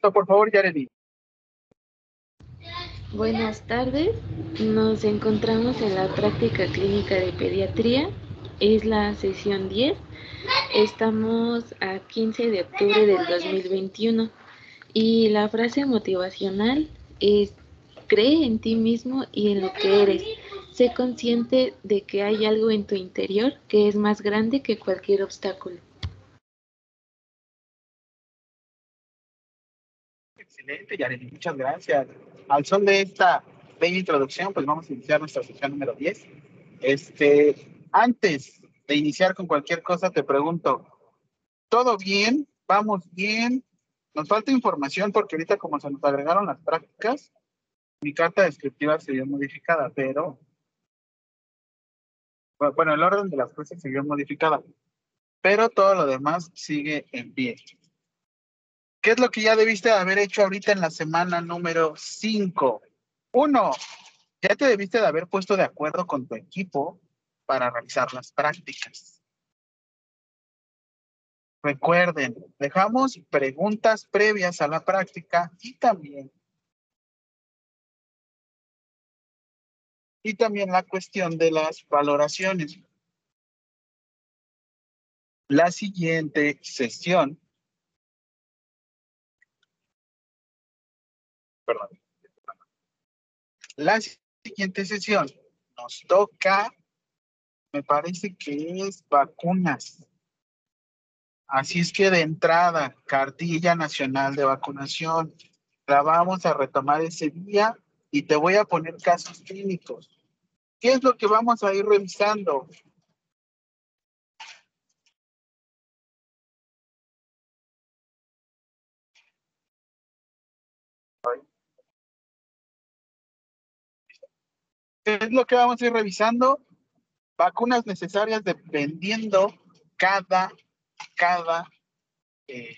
Por favor, Yareli. Buenas tardes, nos encontramos en la práctica clínica de pediatría, es la sesión 10, estamos a 15 de octubre del 2021 y la frase motivacional es cree en ti mismo y en lo que eres, sé consciente de que hay algo en tu interior que es más grande que cualquier obstáculo. Excelente, Yareli, muchas gracias. Al son de esta bella introducción, pues vamos a iniciar nuestra sesión número 10. Este, antes de iniciar con cualquier cosa, te pregunto, ¿todo bien? ¿Vamos bien? Nos falta información porque ahorita como se nos agregaron las prácticas, mi carta descriptiva se vio modificada, pero bueno, el orden de las cosas se vio modificada, pero todo lo demás sigue en pie. ¿Qué es lo que ya debiste haber hecho ahorita en la semana número 5? Uno, ya te debiste de haber puesto de acuerdo con tu equipo para realizar las prácticas. Recuerden, dejamos preguntas previas a la práctica y también y también la cuestión de las valoraciones. La siguiente sesión perdón. La siguiente sesión nos toca, me parece que es vacunas. Así es que de entrada, cartilla nacional de vacunación, la vamos a retomar ese día y te voy a poner casos clínicos. ¿Qué es lo que vamos a ir revisando? Es lo que vamos a ir revisando? Vacunas necesarias dependiendo cada, cada, eh,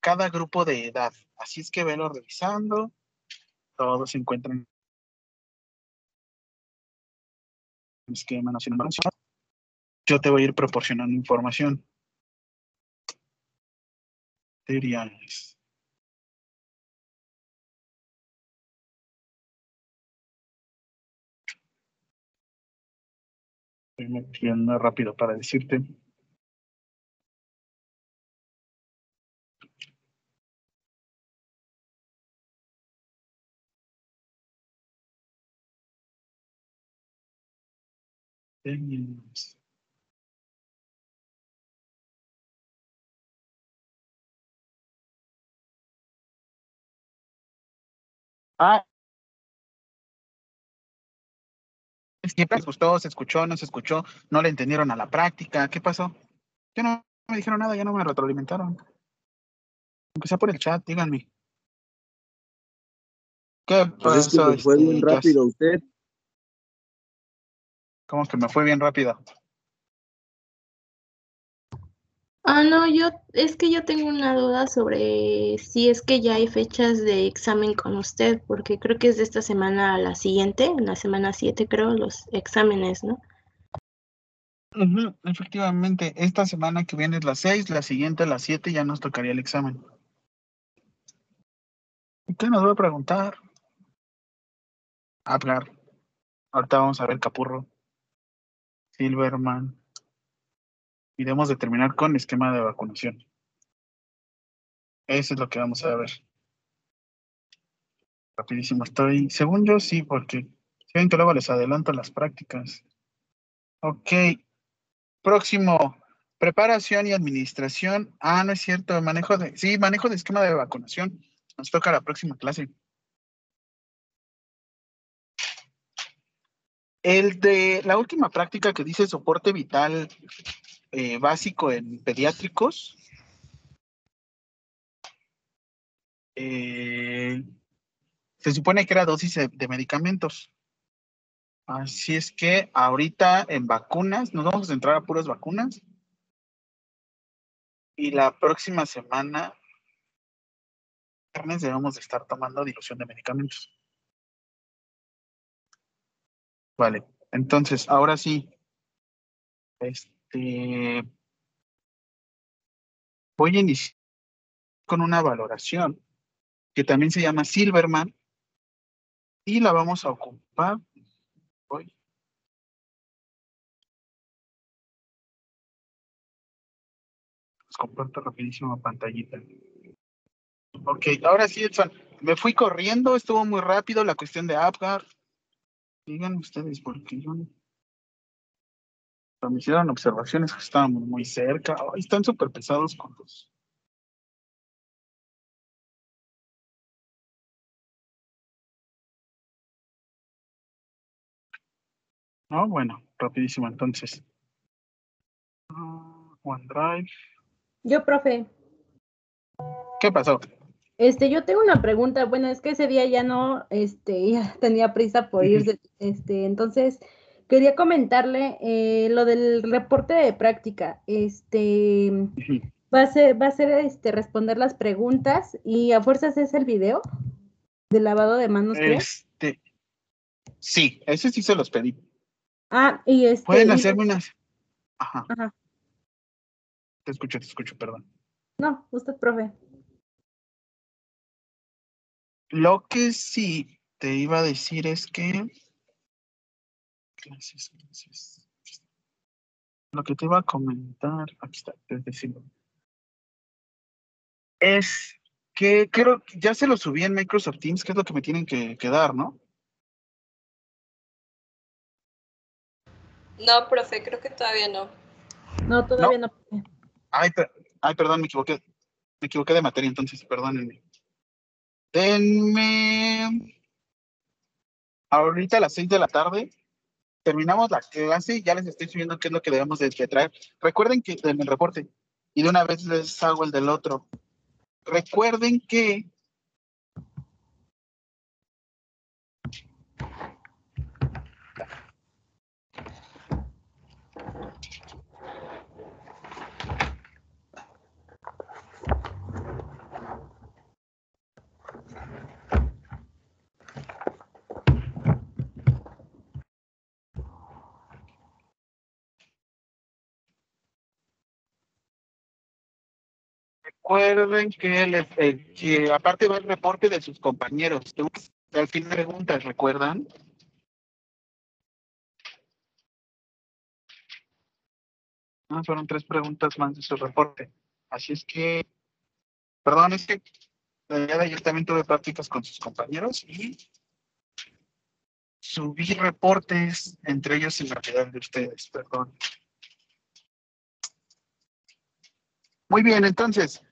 cada grupo de edad. Así es que velo revisando. Todos se encuentran en esquema nacional. Yo te voy a ir proporcionando información. Materiales. Estoy metiendo rápido para decirte. Ah, siempre les gustó, se escuchó, no se escuchó, no le entendieron a la práctica, ¿qué pasó? Ya no me dijeron nada, ya no me retroalimentaron. Aunque sea por el chat, díganme. ¿Qué Pues es que pasó? me fue este, bien Jazz? rápido usted. ¿Cómo que me fue bien rápido? Ah, no, yo, es que yo tengo una duda sobre si es que ya hay fechas de examen con usted, porque creo que es de esta semana a la siguiente, en la semana 7 creo, los exámenes, ¿no? Efectivamente, esta semana que viene es la 6, la siguiente la 7 ya nos tocaría el examen. ¿Y qué nos va a preguntar? Hablar. Ahorita vamos a ver Capurro. Silverman. Y debemos de terminar con esquema de vacunación. Eso es lo que vamos a ver. Rapidísimo estoy. Según yo, sí, porque si ven que luego les adelanto las prácticas. Ok. Próximo. Preparación y administración. Ah, no es cierto. Manejo de. Sí, manejo de esquema de vacunación. Nos toca la próxima clase. El de la última práctica que dice soporte vital eh, básico en pediátricos. eh, se supone que era dosis de, medicamentos. Así es que ahorita en vacunas, nos vamos a centrar a puras vacunas. Y la próxima semana, viernes, debemos de estar tomando dilución de medicamentos. Vale, entonces, ahora sí. Este. Voy a iniciar con una valoración que también se llama Silverman y la vamos a ocupar hoy. Les comparto rapidísimo pantallita. Ok, ahora sí, Edson, me fui corriendo, estuvo muy rápido la cuestión de Apgar. Digan ustedes, porque yo no. Me hicieron observaciones que estábamos muy cerca. Están súper pesados con los. No, bueno, rapidísimo entonces. Ah, OneDrive. Yo, profe. ¿Qué pasó? Este, yo tengo una pregunta. Bueno, es que ese día ya no, este, ya tenía prisa por irse. Este, entonces, quería comentarle eh, lo del reporte de práctica. Este, va a ser, va a ser, este, responder las preguntas y a fuerzas es el video de lavado de manos. Este, sí, ese sí se los pedí. Ah, y este. Pueden hacerme unas. Ajá. Ajá. Te escucho, te escucho, perdón. No, usted, profe. Lo que sí te iba a decir es que. Clases, clases. Lo que te iba a comentar, aquí está, es que creo que ya se lo subí en Microsoft Teams, que es lo que me tienen que, que dar, ¿no? No, profe, creo que todavía no. No, todavía no. Ay, per- ay, perdón, me equivoqué. Me equivoqué de materia, entonces, perdónenme. Denme. Ahorita a las seis de la tarde terminamos la clase ya les estoy subiendo qué es lo que debemos de, de traer. Recuerden que en el reporte y de una vez les hago el del otro. Recuerden que recuerden eh, que aparte va el reporte de sus compañeros. Al fin preguntas, ¿recuerdan? Ah, fueron tres preguntas más de su reporte. Así es que, perdón, es que el de ayer también tuve prácticas con sus compañeros y subí reportes, entre ellos sin material de ustedes, perdón. Muy bien, entonces,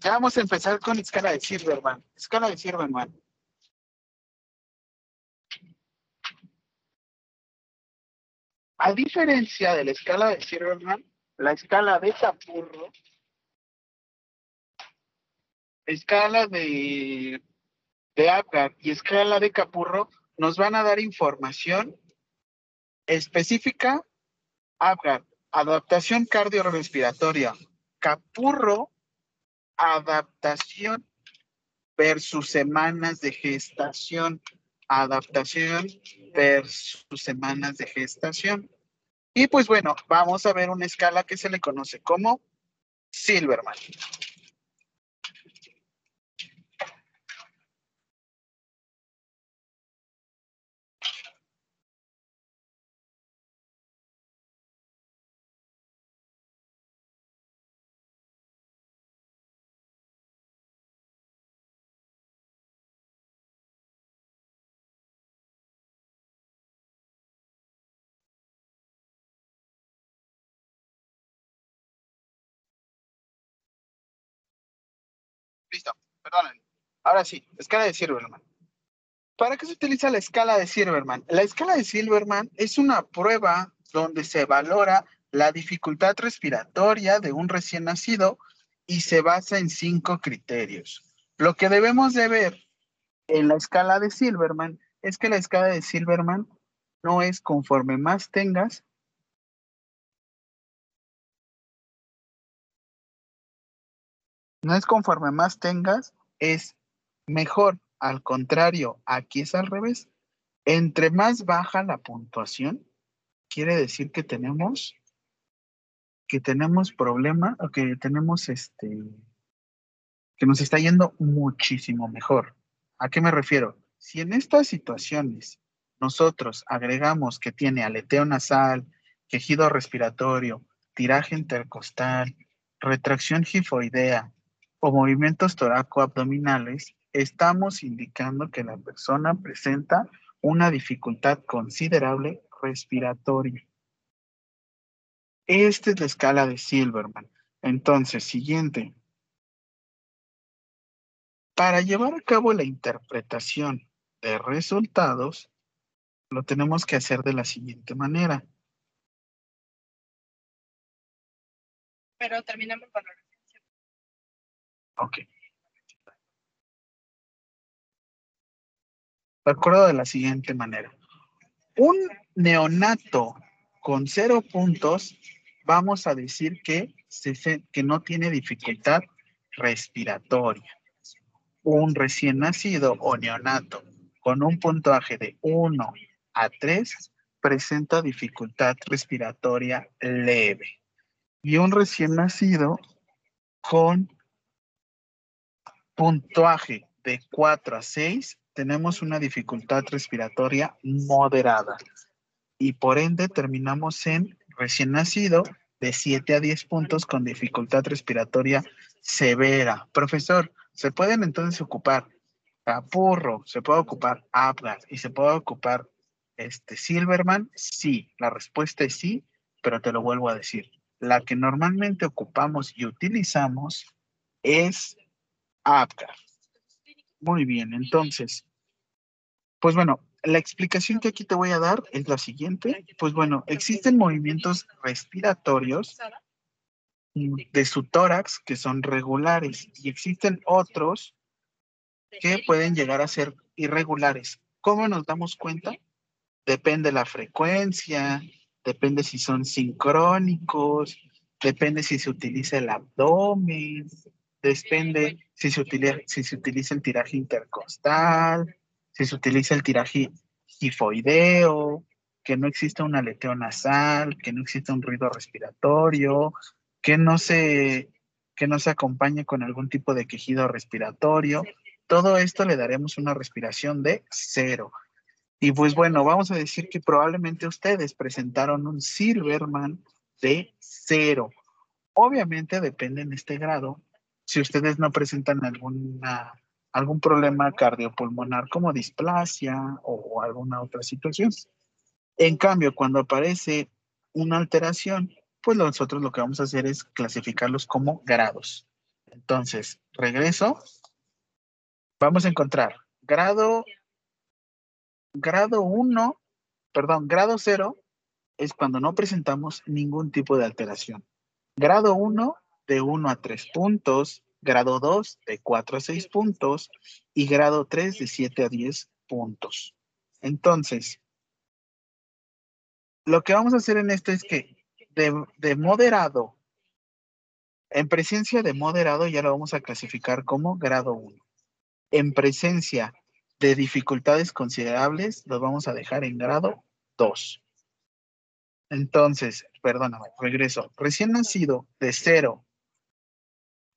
ya vamos a empezar con escala de Silverman. Escala de Silverman. A diferencia de la escala de Silverman, la escala de Capurro, escala de, de Apgar y escala de Capurro nos van a dar información específica. Apgar, adaptación cardiorrespiratoria. Capurro, adaptación versus semanas de gestación. Adaptación versus semanas de gestación. Y pues bueno, vamos a ver una escala que se le conoce como Silverman. Perdonen. Ahora sí, escala de Silverman. ¿Para qué se utiliza la escala de Silverman? La escala de Silverman es una prueba donde se valora la dificultad respiratoria de un recién nacido y se basa en cinco criterios. Lo que debemos de ver en la escala de Silverman es que la escala de Silverman no es conforme más tengas, no es conforme más tengas, es mejor. Al contrario, aquí es al revés. Entre más baja la puntuación, quiere decir que tenemos que tenemos problema o que tenemos este que nos está yendo muchísimo mejor. ¿A qué me refiero? Si en estas situaciones nosotros agregamos que tiene aleteo nasal, quejido respiratorio, tiraje intercostal, retracción gifoidea o movimientos toracoabdominales, estamos indicando que la persona presenta una dificultad considerable respiratoria. Esta es la escala de Silverman. Entonces, siguiente. Para llevar a cabo la interpretación de resultados, lo tenemos que hacer de la siguiente manera. Pero terminamos con. Ok. De acuerdo de la siguiente manera. Un neonato con cero puntos, vamos a decir que, que no tiene dificultad respiratoria. Un recién nacido o neonato con un puntaje de 1 a 3 presenta dificultad respiratoria leve. Y un recién nacido con puntuaje de 4 a 6 tenemos una dificultad respiratoria moderada. Y por ende terminamos en recién nacido de 7 a 10 puntos con dificultad respiratoria severa. Profesor, ¿se pueden entonces ocupar Capurro, se puede ocupar Apgar y se puede ocupar este Silverman? Sí, la respuesta es sí, pero te lo vuelvo a decir. La que normalmente ocupamos y utilizamos es Muy bien, entonces, pues bueno, la explicación que aquí te voy a dar es la siguiente. Pues bueno, existen movimientos respiratorios de su tórax que son regulares y existen otros que pueden llegar a ser irregulares. ¿Cómo nos damos cuenta? Depende la frecuencia, depende si son sincrónicos, depende si se utiliza el abdomen, depende si se utiliza, el tiraje intercostal, si se utiliza el tiraje tifoideo, que no exista un aleteo nasal, que no exista un ruido respiratorio, que no se, que no se acompañe con algún tipo de quejido respiratorio. Todo esto le daremos una respiración de cero. Y pues bueno, vamos a decir que probablemente ustedes presentaron un Silverman de cero. Obviamente depende en este grado. Si ustedes no presentan alguna algún problema cardiopulmonar como displasia o alguna otra situación. En cambio, cuando aparece una alteración, pues nosotros lo que vamos a hacer es clasificarlos como grados. Entonces, regreso. Vamos a encontrar grado, grado 1, perdón, grado 0 es cuando no presentamos ningún tipo de alteración. Grado 1 de 1 a 3 puntos, grado 2 de 4 a 6 puntos y grado 3 de 7 a 10 puntos. Entonces, lo que vamos a hacer en esto es que de, de moderado, en presencia de moderado ya lo vamos a clasificar como grado 1. En presencia de dificultades considerables, lo vamos a dejar en grado 2. Entonces, perdóname, regreso. Recién nacido de 0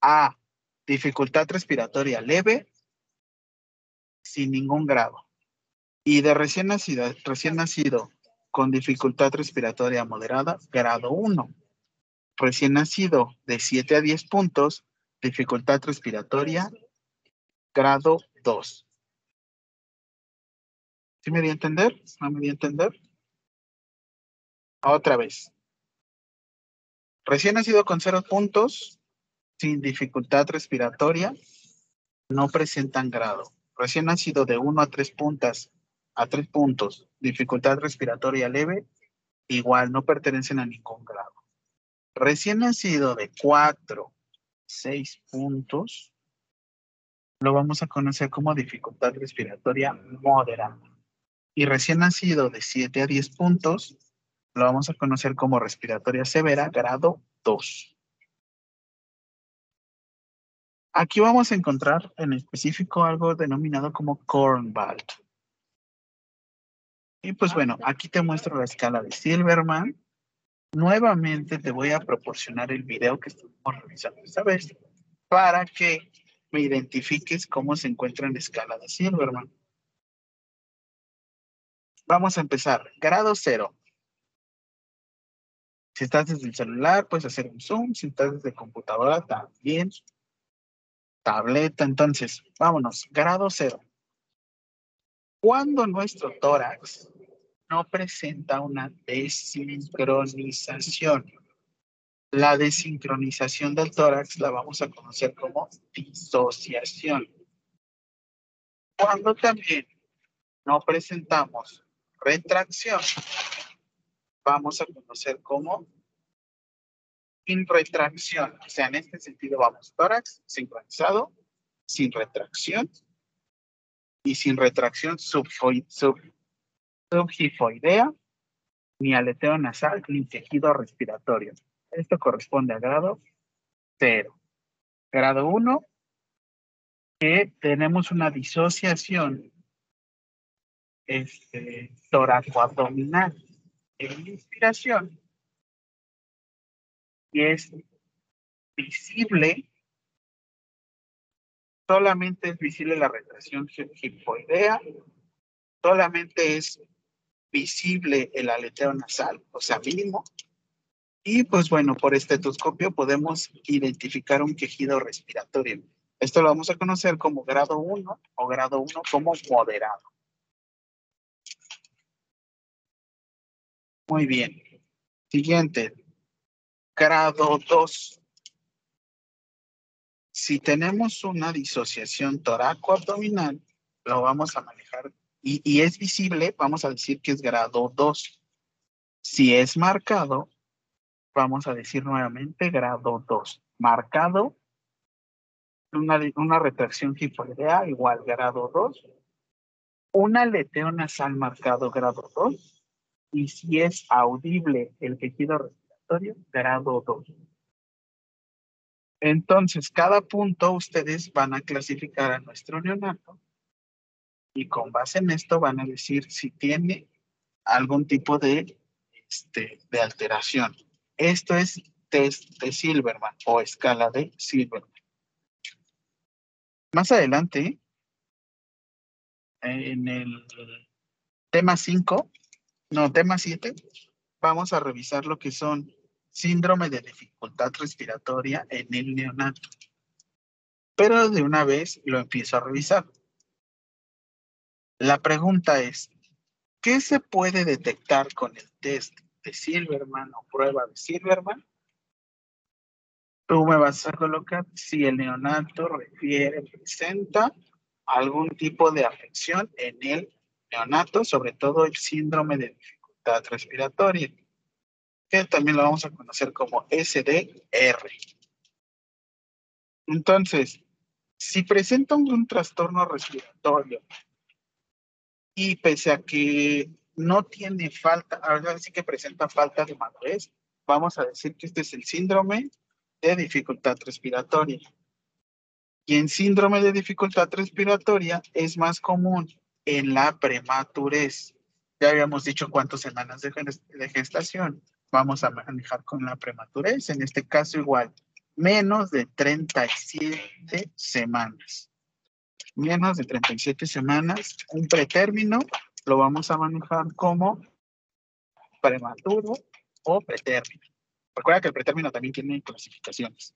a dificultad respiratoria leve, sin ningún grado. Y de recién nacido, recién nacido con dificultad respiratoria moderada, grado 1. Recién nacido de 7 a 10 puntos, dificultad respiratoria, grado 2. ¿Sí me di a entender? ¿No me di a entender? Otra vez. Recién nacido con 0 puntos, sin dificultad respiratoria no presentan grado. Recién nacido de 1 a 3 puntas a 3 puntos, dificultad respiratoria leve, igual no pertenecen a ningún grado. Recién nacido de 4, 6 puntos, lo vamos a conocer como dificultad respiratoria moderada. Y recién nacido de 7 a 10 puntos, lo vamos a conocer como respiratoria severa, grado 2. Aquí vamos a encontrar en específico algo denominado como Kornwald. Y pues bueno, aquí te muestro la escala de Silverman. Nuevamente te voy a proporcionar el video que estuvimos realizando esta vez para que me identifiques cómo se encuentra en escala de Silverman. Vamos a empezar. Grado cero. Si estás desde el celular, puedes hacer un zoom. Si estás desde computadora, también. Tableta, entonces, vámonos. Grado cero. Cuando nuestro tórax no presenta una desincronización. La desincronización del tórax la vamos a conocer como disociación. Cuando también no presentamos retracción, vamos a conocer como retracción. O sea, en este sentido vamos tórax sincronizado, sin retracción y sin retracción subgifoidea, ni aleteo nasal, ni tejido respiratorio. Esto corresponde a grado 0. Grado 1, que tenemos una disociación este, toracoabdominal en inspiración es visible, solamente es visible la retracción hipoidea, solamente es visible el aleteo nasal, o sea, mínimo, y pues bueno, por estetoscopio podemos identificar un quejido respiratorio. Esto lo vamos a conocer como grado 1 o grado 1 como moderado. Muy bien. Siguiente. Grado 2. Si tenemos una disociación toraco-abdominal, lo vamos a manejar y, es visible, vamos a decir que es grado 2. Si es marcado, vamos a decir nuevamente grado 2. Marcado, una, retracción hipoidea igual grado 2. Un aleteo nasal marcado grado 2. Y si es audible el tejido grado 2. Entonces, cada punto ustedes van a clasificar a nuestro neonato y con base en esto van a decir si tiene algún tipo de, este, de alteración. Esto es test de Silverman o escala de Silverman. Más adelante, en el tema 5, no, tema 7, vamos a revisar lo que son síndrome de dificultad respiratoria en el neonato. Pero de una vez lo empiezo a revisar. La pregunta es, ¿qué se puede detectar con el test de Silverman o prueba de Silverman, tú me vas a colocar si el neonato refiere, presenta algún tipo de afección en el neonato, sobre todo el síndrome de dificultad respiratoria, que también lo vamos a conocer como SDR. Entonces, si presenta un trastorno respiratorio y pese a que no tiene falta, ahora sí que presenta falta de madurez, vamos a decir que este es el síndrome de dificultad respiratoria. Y en síndrome de dificultad respiratoria es más común en la prematurez. Ya habíamos dicho cuántas semanas de gestación vamos a manejar con la prematurez. En este caso igual, menos de 37 semanas. Menos de 37 semanas, un pretérmino lo vamos a manejar como prematuro o pretérmino. Recuerda que el pretérmino también tiene clasificaciones.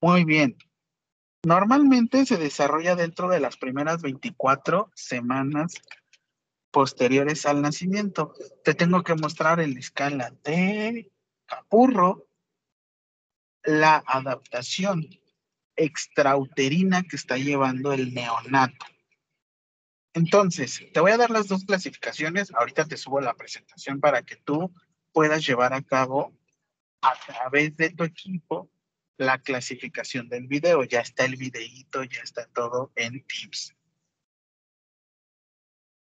Muy bien. Normalmente se desarrolla dentro de las primeras 24 semanas posteriores al nacimiento. Te tengo que mostrar en la escala de Capurro la adaptación extrauterina que está llevando el neonato. Entonces, te voy a dar las dos clasificaciones. Ahorita te subo la presentación para que tú puedas llevar a cabo a través de tu equipo la clasificación del video. Ya está el videíto, ya está todo en Teams.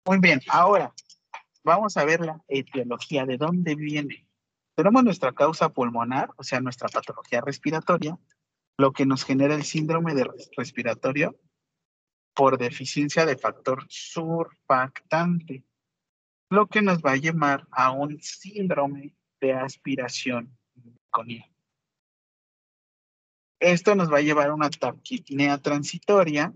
Muy bien, ahora vamos a ver la etiología, de dónde viene. Tenemos nuestra causa pulmonar, o sea, nuestra patología respiratoria, lo que nos genera el síndrome de respiratorio por deficiencia de factor surfactante, lo que nos va a llevar a un síndrome de aspiración meconial. Esto nos va a llevar a una taquipnea transitoria.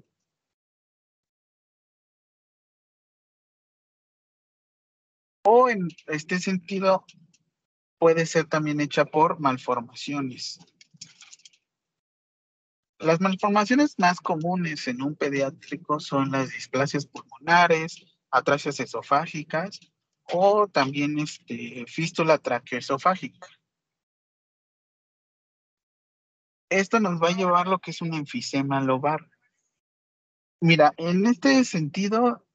O en este sentido, puede ser también hecha por malformaciones. Las malformaciones más comunes en un pediátrico son las displasias pulmonares, atrasias esofágicas o también este, fístula traqueoesofágica. Esto nos va a llevar lo que es un enfisema lobar. Mira, en este sentido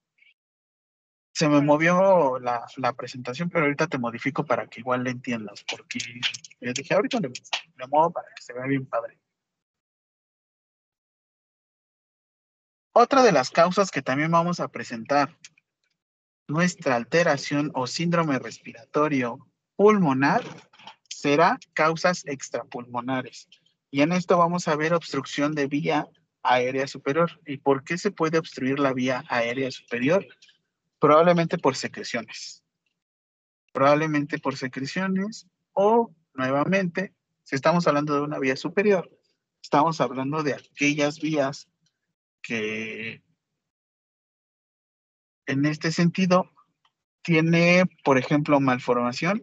se me movió la, la, presentación, pero ahorita te modifico para que igual le entiendas, porque yo dije, ahorita le, le muevo para que se vea bien padre. Otra de las causas que también vamos a presentar, nuestra alteración o síndrome respiratorio pulmonar, será causas extrapulmonares. Y en esto vamos a ver obstrucción de vía aérea superior. ¿Y por qué se puede obstruir la vía aérea superior? Probablemente por secreciones. Probablemente por secreciones o, nuevamente, si estamos hablando de una vía superior, estamos hablando de aquellas vías que en este sentido tiene, por ejemplo, malformación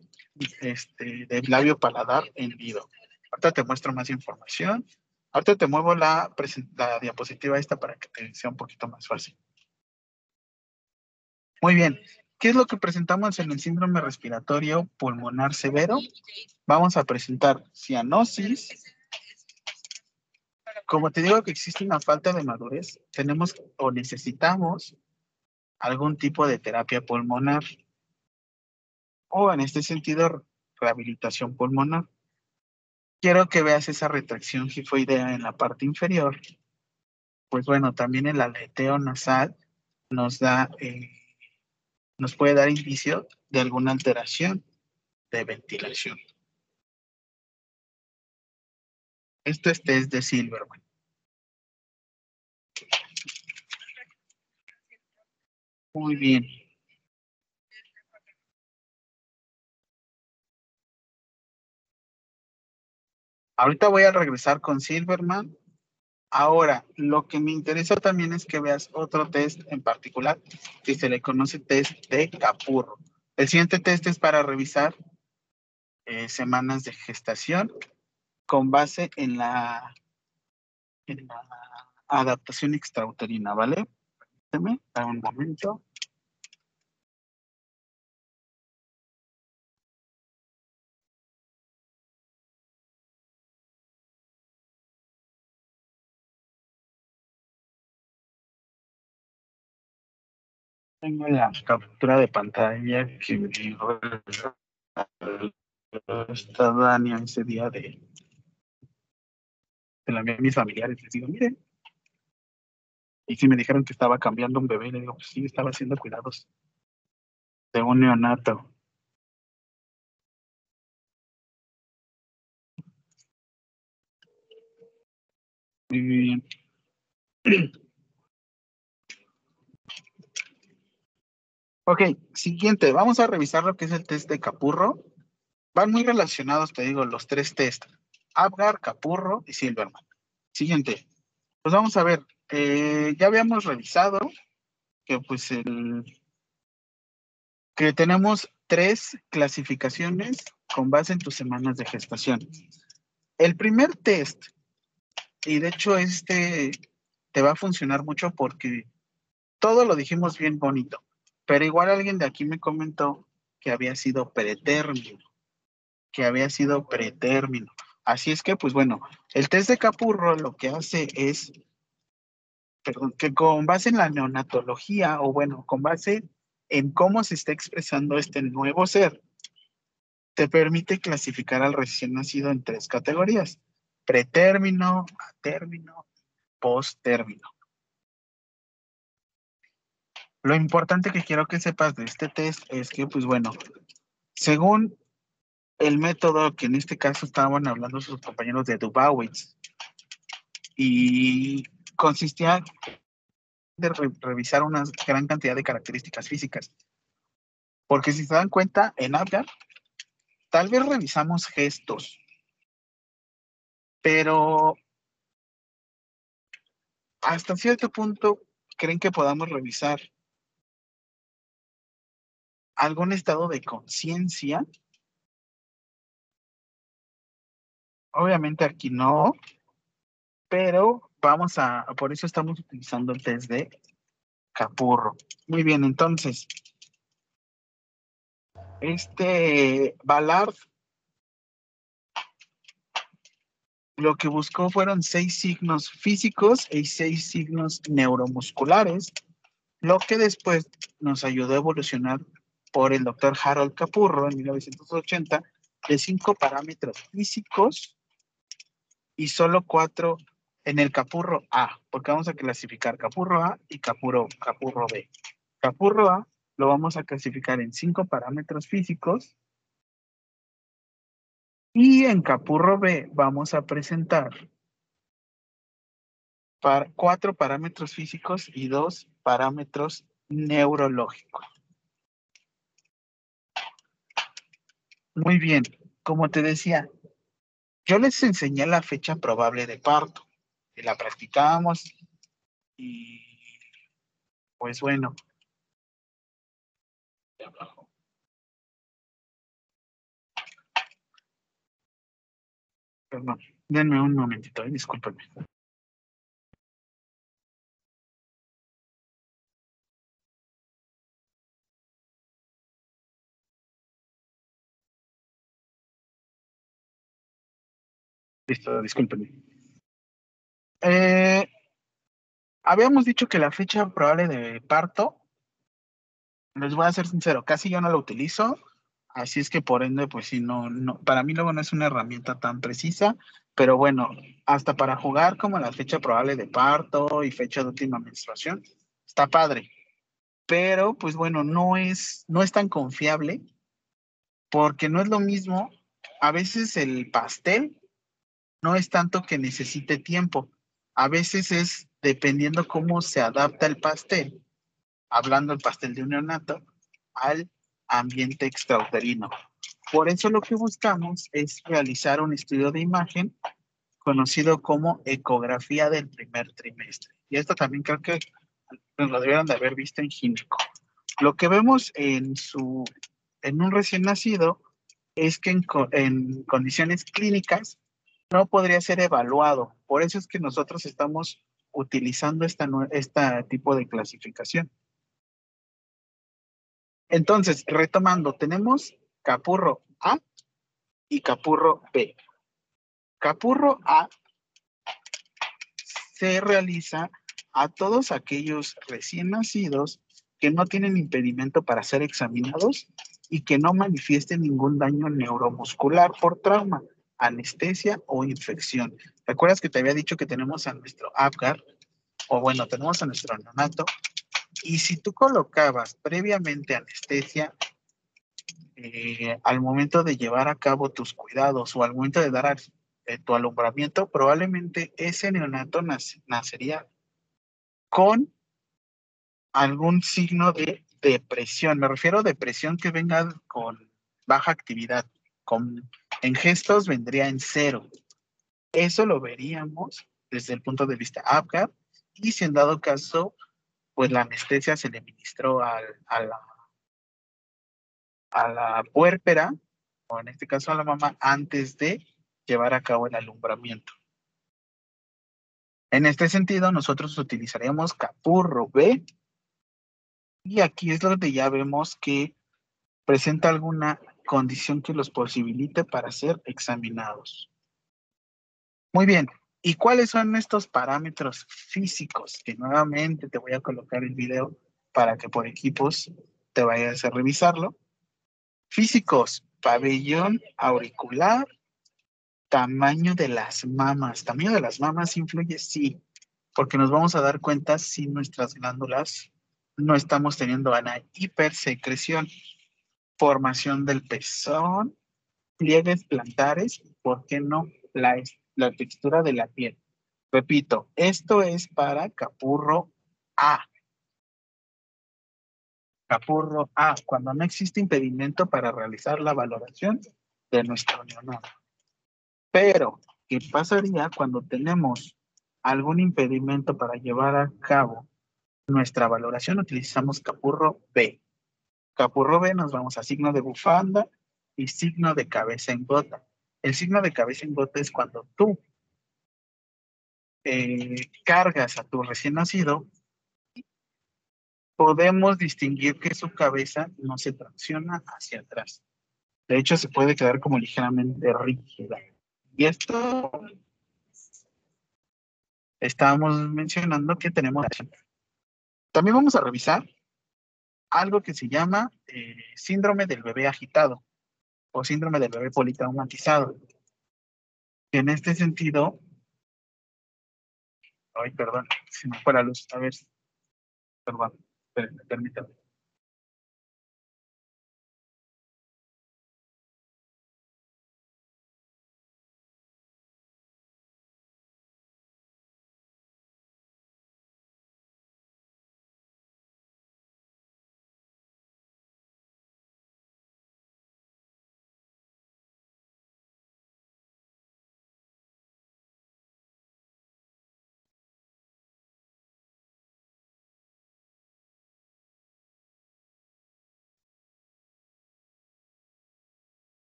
este, del labio paladar hendido. Ahorita te muestro más información. Ahorita te muevo la, la diapositiva esta para que te sea un poquito más fácil. Muy bien. ¿Qué es lo que presentamos en el síndrome respiratorio pulmonar severo? Vamos a presentar cianosis, como te digo que existe una falta de madurez, tenemos o necesitamos algún tipo de terapia pulmonar o en este sentido rehabilitación pulmonar. Quiero que veas esa retracción gifoidea en la parte inferior. Pues bueno, también el aleteo nasal nos da, eh, nos puede dar indicio de alguna alteración de ventilación. Esto es test de Silverman. Muy bien. Ahorita voy a regresar con Silverman. Ahora, lo que me interesa también es que veas otro test en particular que se le conoce test de Capurro. El siguiente test es para revisar eh, semanas de gestación con base en la, en la adaptación extrauterina, ¿vale? Permíteme, un momento. Tengo la captura de pantalla que me dio esta Dani ese día de, se la envié a mis familiares. Les digo, miren. Y si me dijeron que estaba cambiando un bebé, le digo, pues sí, estaba haciendo cuidados de un neonato. Muy bien. Ok, siguiente, vamos a revisar lo que es el test de Capurro. Van muy relacionados, te digo, los tres test. Abgar, Capurro y Silverman. Siguiente. Pues vamos a ver. Eh, ya habíamos revisado que pues el que tenemos tres clasificaciones con base en tus semanas de gestación. El primer test, y de hecho este te va a funcionar mucho porque todo lo dijimos bien bonito, pero igual alguien de aquí me comentó que había sido pretérmino, que había sido pretérmino. Así es que, pues bueno, el test de Capurro lo que hace es, perdón, que con base en la neonatología, o bueno, con base en cómo se está expresando este nuevo ser, te permite clasificar al recién nacido en tres categorías, pretérmino, término, posttérmino. Lo importante que quiero que sepas de este test es que, pues bueno, según el método que en este caso estaban hablando sus compañeros de Dubawitz y consistía de revisar una gran cantidad de características físicas. Porque si se dan cuenta, en Apgar, tal vez revisamos gestos, pero hasta cierto punto creen que podamos revisar algún estado de conciencia. Obviamente aquí no, pero vamos a, por eso estamos utilizando el test de Capurro. Muy bien, entonces, este Ballard lo que buscó fueron seis signos físicos y seis signos neuromusculares, lo que después nos ayudó a evolucionar por el doctor Harold Capurro en 1980 de cinco parámetros físicos y solo cuatro en el Capurro A, porque vamos a clasificar Capurro A y Capurro, Capurro B. Capurro A lo vamos a clasificar en cinco parámetros físicos y en Capurro B vamos a presentar cuatro parámetros físicos y dos parámetros neurológicos. Muy bien, como te decía, yo les enseñé la fecha probable de parto, y la practicamos y pues bueno. Perdón, denme un momentito, eh, discúlpenme. Listo, discúlpenme. Eh, habíamos dicho que la fecha probable de parto, les voy a ser sincero, casi yo no la utilizo, así es que por ende, pues sí, no, no, para mí luego no es una herramienta tan precisa, pero bueno, hasta para jugar como la fecha probable de parto y fecha de última menstruación, está padre. Pero, pues bueno, no es, no es tan confiable porque no es lo mismo. A veces el pastel no es tanto que necesite tiempo. A veces es dependiendo cómo se adapta el pastel, hablando el pastel de un neonato, al ambiente extrauterino. Por eso lo que buscamos es realizar un estudio de imagen conocido como ecografía del primer trimestre. Y esto también creo que lo debieron de haber visto en gineco. Lo que vemos en, su, en un recién nacido es que en, en condiciones clínicas no podría ser evaluado. Por eso es que nosotros estamos utilizando esta, este tipo de clasificación. Entonces, retomando, tenemos capurro A y capurro B. Capurro A se realiza a todos aquellos recién nacidos que no tienen impedimento para ser examinados y que no manifiesten ningún daño neuromuscular por trauma anestesia o infección. ¿Te acuerdas que te había dicho que tenemos a nuestro Apgar? O bueno, tenemos a nuestro neonato. Y si tú colocabas previamente anestesia, eh, al momento de llevar a cabo tus cuidados o al momento de dar eh, tu alumbramiento, probablemente ese neonato nacería con algún signo de depresión. Me refiero a depresión que venga con baja actividad, con en gestos vendría en cero. Eso lo veríamos desde el punto de vista APGAR y si en dado caso, pues la anestesia se le ministró a, la, a la puérpera, o en este caso a la mamá, antes de llevar a cabo el alumbramiento. En este sentido, nosotros utilizaríamos capurro B y aquí es donde ya vemos que presenta alguna condición que los posibilite para ser examinados. Muy bien, ¿y cuáles son estos parámetros físicos? Que nuevamente te voy a colocar el video para que por equipos te vayas a revisarlo. Físicos, pabellón auricular, tamaño de las mamas. ¿Tamaño de las mamas influye? Sí, porque nos vamos a dar cuenta si nuestras glándulas no estamos teniendo una hipersecreción formación del pezón, pliegues plantares, ¿por qué no? La, la textura de la piel. Repito, esto es para capurro A. Capurro A, cuando no existe impedimento para realizar la valoración de nuestro neonato. Pero, ¿qué pasaría cuando tenemos algún impedimento para llevar a cabo nuestra valoración, utilizamos capurro B. Capurro B nos vamos a signo de bufanda y signo de cabeza en gota. El signo de cabeza en gota es cuando tú eh, cargas a tu recién nacido, podemos distinguir que su cabeza no se tracciona hacia atrás. De hecho, se puede quedar como ligeramente rígida. Y esto estábamos mencionando que tenemos. También vamos a revisar algo que se llama eh, síndrome del bebé agitado o síndrome del bebé politraumatizado. En este sentido, ay, perdón, si me fue la luz, a ver, perdón, permítame.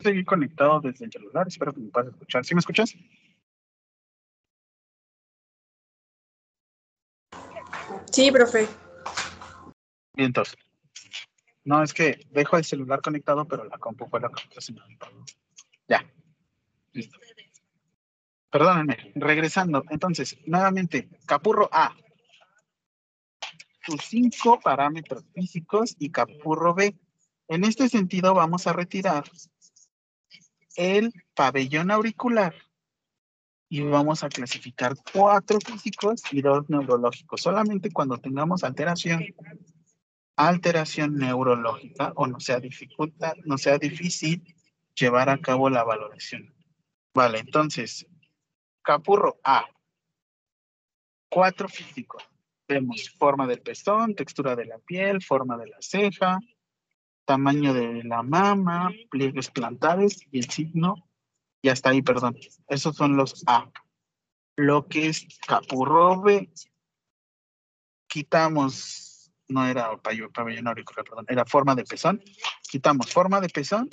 Estoy conectado desde el celular, espero que me puedas escuchar. ¿Sí me escuchas? Sí, profe. Entonces. No, es que dejo el celular conectado, pero la compu fue la que Ya. Listo. Perdónenme, regresando. Entonces, nuevamente, Capurro A. Sus cinco parámetros físicos y Capurro B. En este sentido, vamos a retirar el pabellón auricular y vamos a clasificar cuatro físicos y dos neurológicos. Solamente cuando tengamos alteración, alteración neurológica o no sea dificultad, no sea difícil llevar a cabo la valoración. Vale, entonces, capurro A. Cuatro físicos. Vemos forma del pezón, textura de la piel, forma de la ceja, tamaño de la mama, pliegues plantares y el signo, y hasta ahí, perdón. Esos son los A. Lo que es capurrobe, quitamos, no era pabellón auricular, perdón, era forma de pezón, quitamos forma de pezón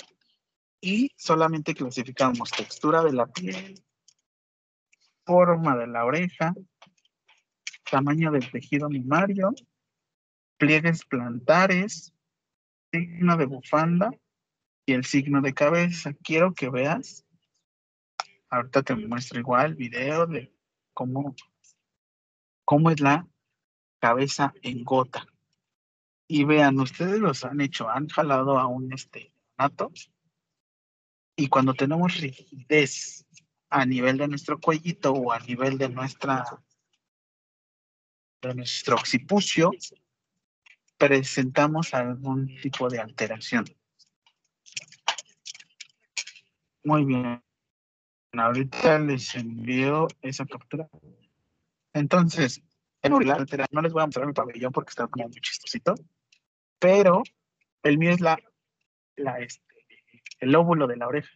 y solamente clasificamos textura de la piel, forma de la oreja, tamaño del tejido mimario, pliegues plantares, signo de bufanda y el signo de cabeza. Quiero que veas, ahorita te muestro igual video de cómo, cómo es la cabeza en gota. Y vean, ustedes los han hecho, han jalado a un este nato y cuando tenemos rigidez a nivel de nuestro cuellito o a nivel de nuestra de nuestro occipucio, presentamos algún tipo de alteración. Muy bien. Ahorita les envío esa captura. Entonces, en no les voy a mostrar mi pabellón porque está como muy chistosito, pero el mío es la, la este, el óvulo de la oreja.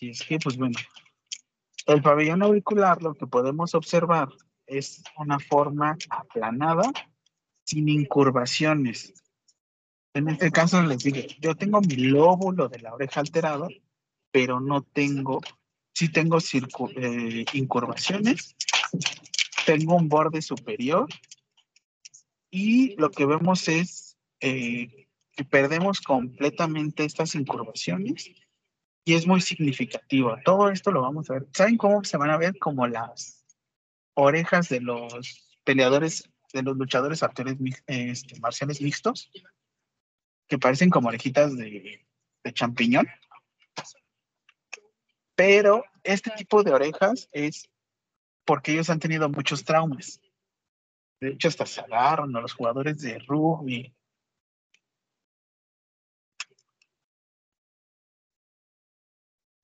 Y es que, pues bueno, el pabellón auricular lo que podemos observar es una forma aplanada sin incurvaciones. En este caso les digo, yo tengo mi lóbulo de la oreja alterado, pero no tengo, sí tengo eh, incurvaciones, tengo un borde superior y lo que vemos es eh, que perdemos completamente estas incurvaciones y es muy significativo. Todo esto lo vamos a ver. ¿Saben cómo se van a ver? Como las orejas de los peleadores de los luchadores actores este, marciales mixtos, que parecen como orejitas de, champiñón. Pero este tipo de orejas es porque ellos han tenido muchos traumas. De hecho, hasta se agarran a los jugadores de rugby.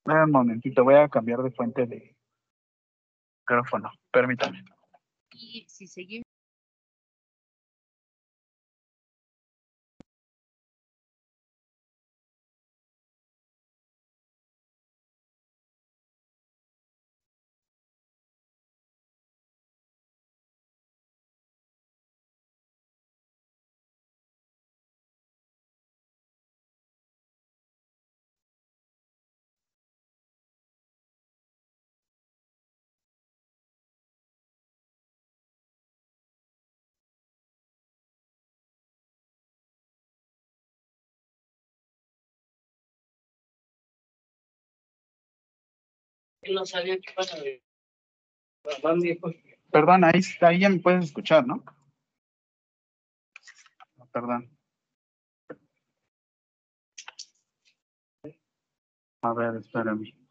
Un momentito, voy a cambiar de fuente de micrófono. Permítame. Y si seguimos no sabía qué pasa. Perdón, ahí, ahí ya me puedes escuchar. No, Perdón. A ver, espérame.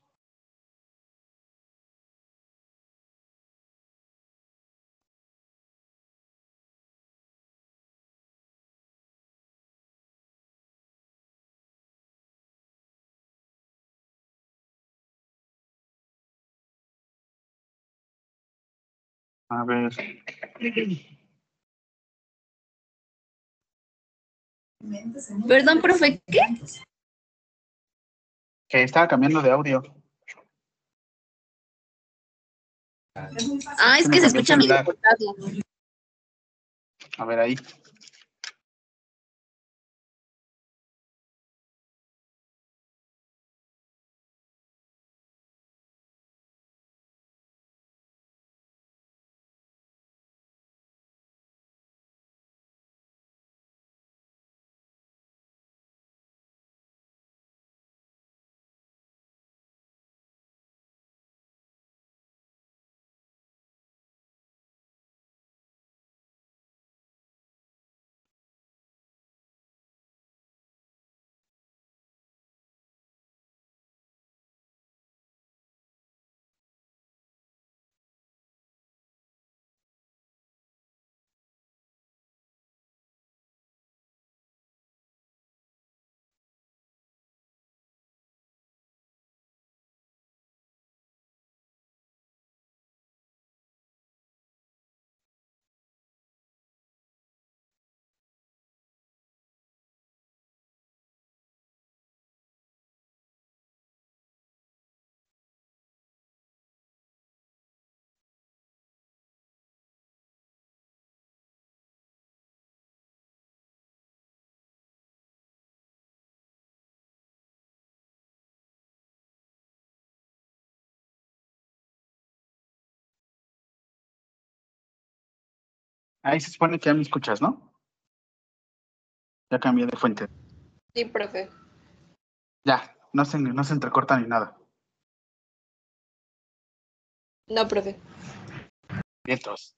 A ver. Perdón, profe, ¿qué? Que estaba cambiando de audio. Ah, es que se escucha mi. A ver ahí. Ahí se supone que ya me escuchas, ¿no? Ya cambié de fuente. Sí, profe. Ya, no se, no se entrecorta ni nada. No, profe. Vientos.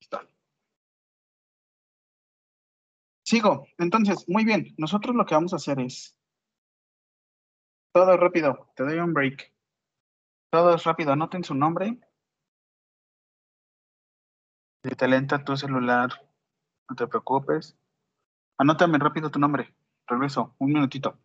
Listo. Sigo. Entonces, muy bien. Nosotros lo que vamos a hacer es. Todo rápido. Te doy un break. Todo es rápido. Anoten su nombre. Si te lenta tu celular, no te preocupes. Anótame rápido tu nombre. Regreso. Un minutito.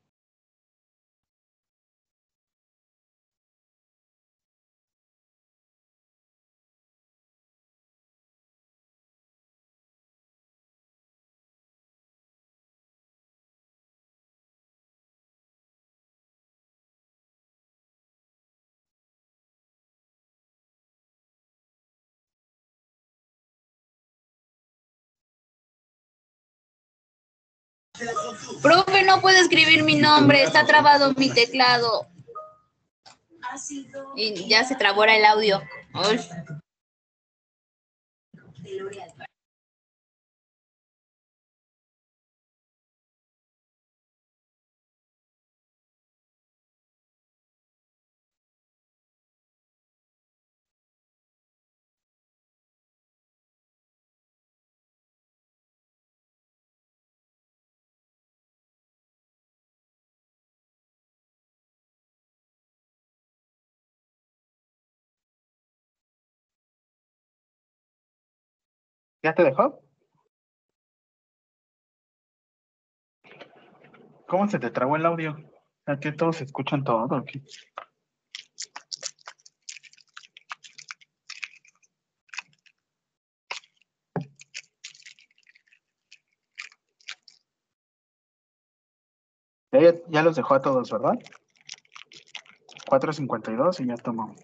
No puedo escribir mi nombre, está trabado mi teclado. Y ya se trabó el audio. ¿Ya te dejó? ¿Cómo se te trabó el audio? Aquí todos escuchan todo. ¿o qué? Ya, ya los dejó a todos, ¿verdad? 4.52 y ya tomó.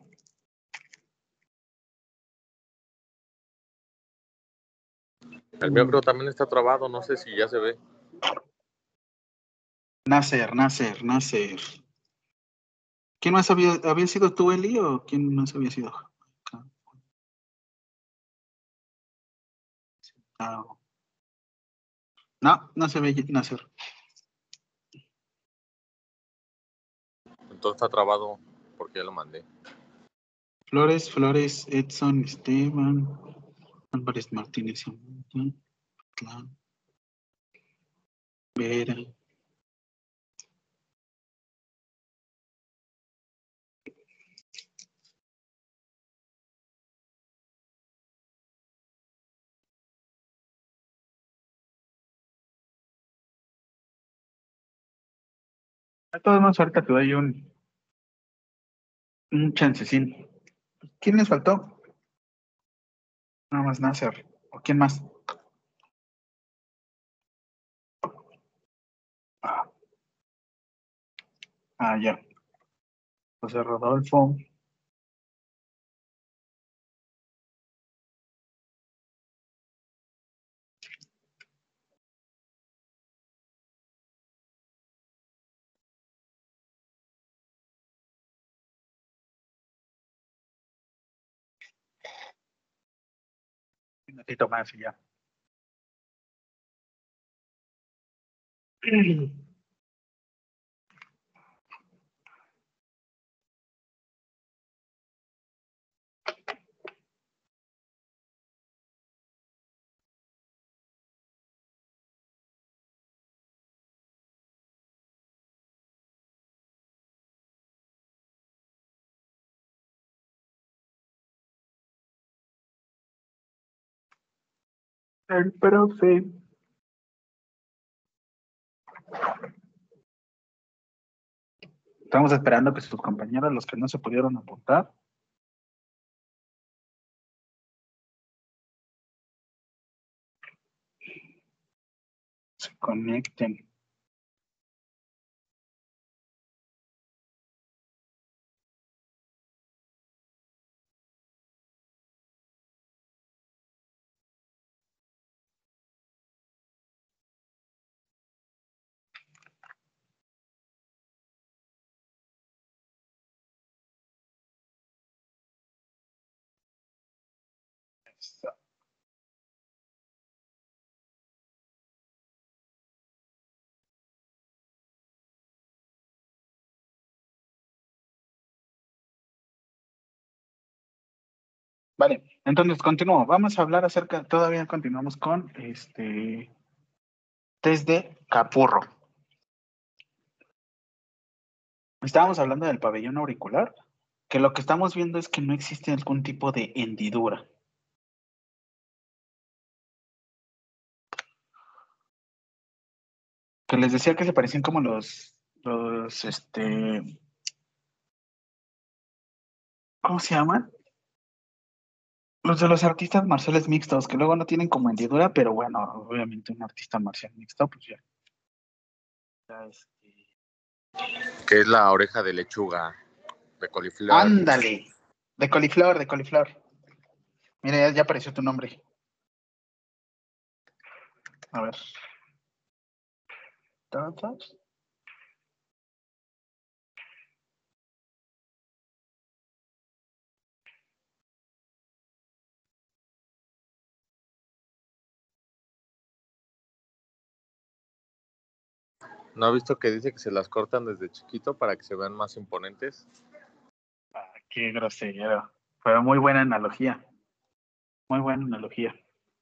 El mío creo también está trabado, no sé si ya se ve. Nasser, Nasser, Nasser. ¿Quién más había, había sido tú, Eli, o quién más había sido? No, no se ve Nasser. Entonces está trabado porque ya lo mandé. Flores, Flores, Edson, Esteban, Álvarez Martínez, Atlán, Vera. A todos más ahorita te doy un, un chancecín. ¿Quién les faltó? Nada más Nasser. ¿O quién más? Ah, Ah, ya. José Rodolfo. Un minutito más El profe. Estamos esperando que sus compañeros, los que no se pudieron apuntar, se conecten. Vale, entonces continúo. Vamos a hablar acerca, todavía continuamos con este test de Capurro. Estábamos hablando del pabellón auricular, que lo que estamos viendo es que no existe algún tipo de hendidura. Que les decía que se parecían como los, los, este, ¿cómo se llaman? Los de los artistas marciales mixtos, que luego no tienen como hendidura, pero bueno, obviamente un artista marcial mixto, pues ya. ya este, Que es la oreja de lechuga de coliflor. Ándale, de coliflor, de coliflor. Mira, ya, ya apareció tu nombre. A ver. ¿No ha visto que dice que se las cortan desde chiquito para que se vean más imponentes? Ah, qué grosero. Pero muy buena analogía. Muy buena analogía.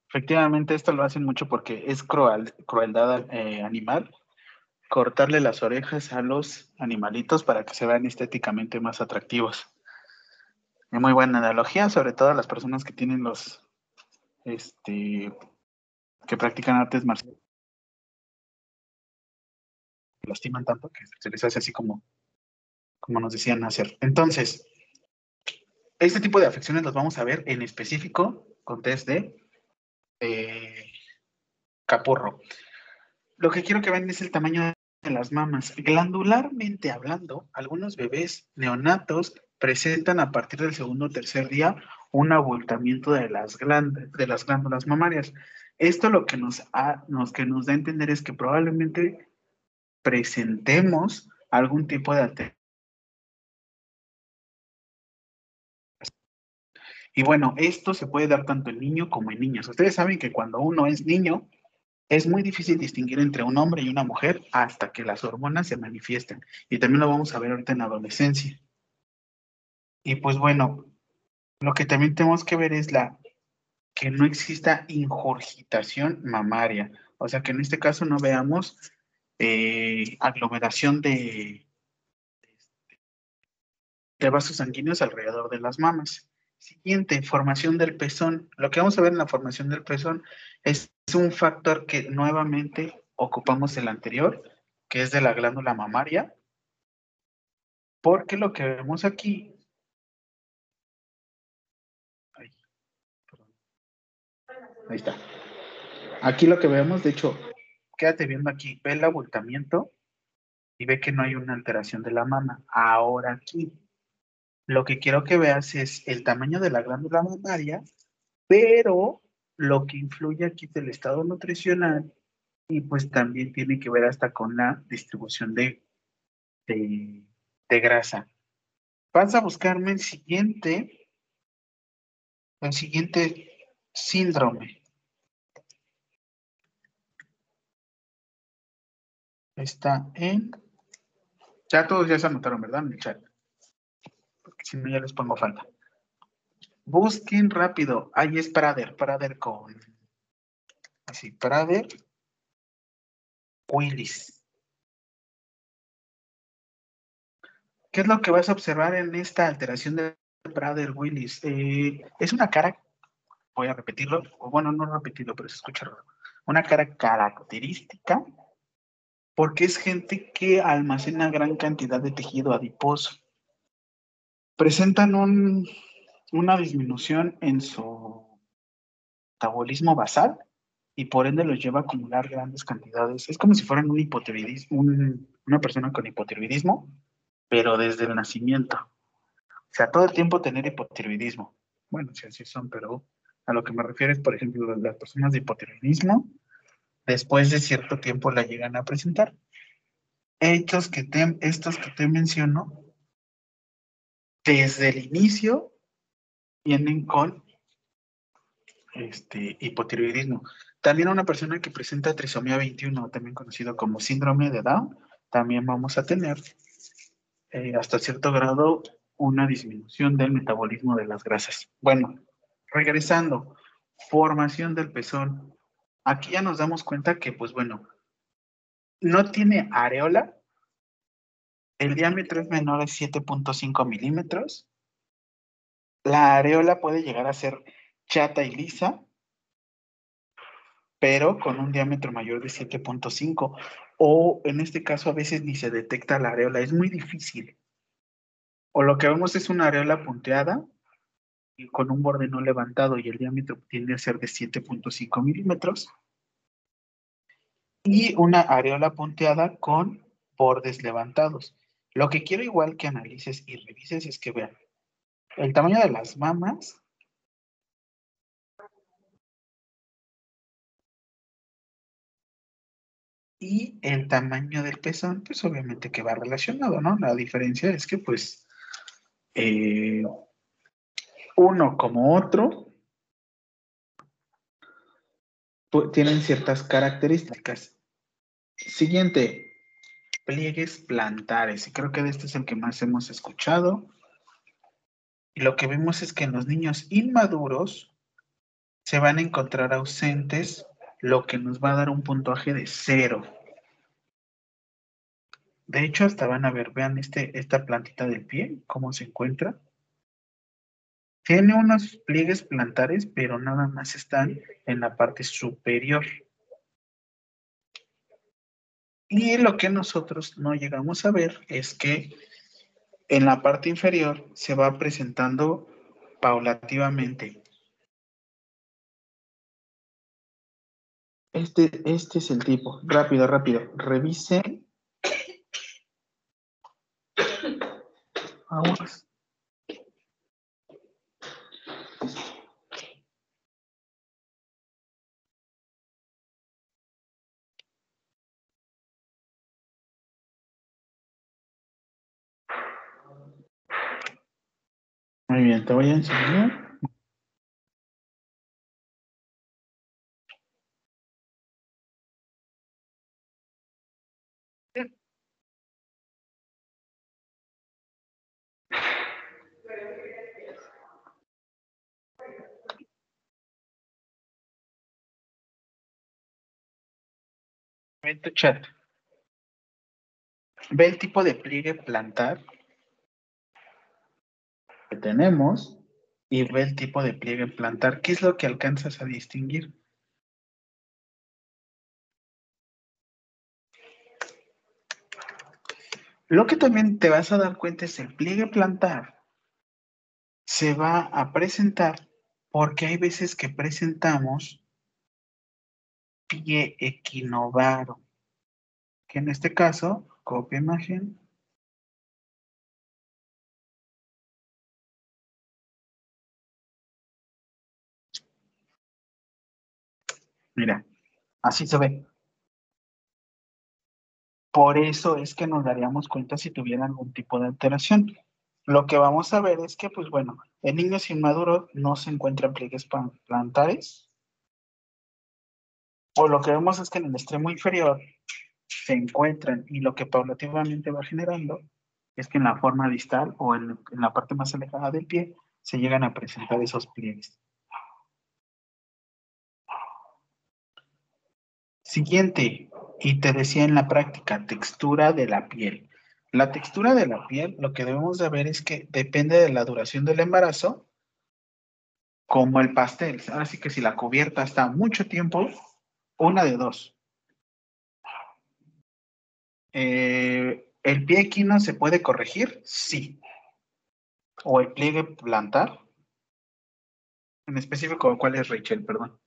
Efectivamente, esto lo hacen mucho porque es cruel, crueldad eh, animal cortarle las orejas a los animalitos para que se vean estéticamente más atractivos. Es muy buena analogía, sobre todo a las personas que tienen los, este, que practican artes marciales. Lastiman tanto que se les hace así como, como nos decían hacer. Entonces, este tipo de afecciones los vamos a ver en específico con test de eh, capurro. Lo que quiero que vean es el tamaño de las mamas. Glandularmente hablando, algunos bebés neonatos presentan a partir del segundo o tercer día un abultamiento de las, de las glándulas mamarias. Esto lo que nos, ha- nos- que nos da a entender es que probablemente presentemos algún tipo de ate- Y bueno, esto se puede dar tanto en niño como en niñas. Ustedes saben que cuando uno es niño, Es muy difícil distinguir entre un hombre y una mujer hasta que las hormonas se manifiesten. Y también lo vamos a ver ahorita en la adolescencia. Y pues bueno, lo que también tenemos que ver es la que no exista ingurgitación mamaria. O sea, que en este caso no veamos eh, aglomeración de, de vasos sanguíneos alrededor de las mamas. Siguiente, formación del pezón. Lo que vamos a ver en la formación del pezón es un factor que nuevamente ocupamos el anterior, que es de la glándula mamaria, porque lo que vemos aquí Ahí, Ahí está. Aquí lo que vemos, de hecho, quédate viendo aquí, ve el abultamiento y ve que no hay una alteración de la mama. Ahora aquí, lo que quiero que veas es el tamaño de la glándula mamaria, pero lo que influye aquí es el estado nutricional y pues también tiene que ver hasta con la distribución de, de, grasa. Vas a buscarme el siguiente, el siguiente síndrome. Está en... Ya todos ya se anotaron, ¿verdad? En el chat si no ya les pongo falta. Busquen rápido. Ahí es Prader, Prader con. Así, Prader Willis. ¿Qué es lo que vas a observar en esta alteración de Prader Willis? Eh, es una cara, voy a repetirlo, o bueno, no repetirlo, pero se escucha raro. Una cara característica porque es gente que almacena gran cantidad de tejido adiposo presentan una disminución en su metabolismo basal y por ende los lleva a acumular grandes cantidades. Es como si fueran un hipotiroidismo, una persona con hipotiroidismo, pero desde el nacimiento. O sea, todo el tiempo tener hipotiroidismo. Bueno, si así son, pero a lo que me refiero es, por ejemplo, las personas de hipotiroidismo, después de cierto tiempo la llegan a presentar. Estos que te, estos que te menciono desde el inicio vienen con este, hipotiroidismo. También una persona que presenta trisomía 21, también conocido como síndrome de Down, también vamos a tener eh, hasta cierto grado una disminución del metabolismo de las grasas. Bueno, regresando, formación del pezón. Aquí ya nos damos cuenta que, pues bueno, no tiene areola, el diámetro es menor a 7.5 milímetros. La areola puede llegar a ser chata y lisa, pero con un diámetro mayor de 7.5. O en este caso a veces ni se detecta la areola, es muy difícil. O lo que vemos es una areola punteada y con un borde no levantado y el diámetro tiende a ser de 7.5 milímetros. Y una areola punteada con bordes levantados. Lo que quiero igual que analices y revises es que vean el tamaño de las mamas y el tamaño del pezón, pues obviamente que va relacionado, ¿no? La diferencia es que pues eh, uno como otro tienen ciertas características. Siguiente, pliegues plantares. Y creo que de este es el que más hemos escuchado. Y lo que vemos es que en los niños inmaduros se van a encontrar ausentes, lo que nos va a dar un puntuaje de cero. De hecho, hasta van a ver, vean este, esta plantita del pie, cómo se encuentra. Tiene unos pliegues plantares, pero nada más están en la parte superior. Y lo que nosotros no llegamos a ver es que en la parte inferior se va presentando paulativamente. Este, este es el tipo. Rápido, rápido. Revise. Vamos. Muy bien, te voy a enseñar. Chat. Ve el tipo de pliegue plantar que tenemos y ve el tipo de pliegue plantar. ¿Qué es lo que alcanzas a distinguir? Lo que también te vas a dar cuenta es el pliegue plantar se va a presentar porque hay veces que presentamos pie equinovaro, que en este caso, copia imagen, Mira, así se ve. Por eso es que nos daríamos cuenta si tuviera algún tipo de alteración. Lo que vamos a ver es que, pues bueno, en niños inmaduros no se encuentran pliegues plantares. O lo que vemos es que en el extremo inferior se encuentran y lo que paulativamente va generando es que en la forma distal o en, en la parte más alejada del pie se llegan a presentar esos pliegues. Siguiente, y te decía en la práctica, textura de la piel. La textura de la piel, lo que debemos de ver es que depende de la duración del embarazo, como el pastel. Ahora que si la cubierta está mucho tiempo, una de dos. Eh, ¿El pie equino se puede corregir? Sí. ¿O el pliegue plantar? En específico, ¿cuál es Rachel? Perdón.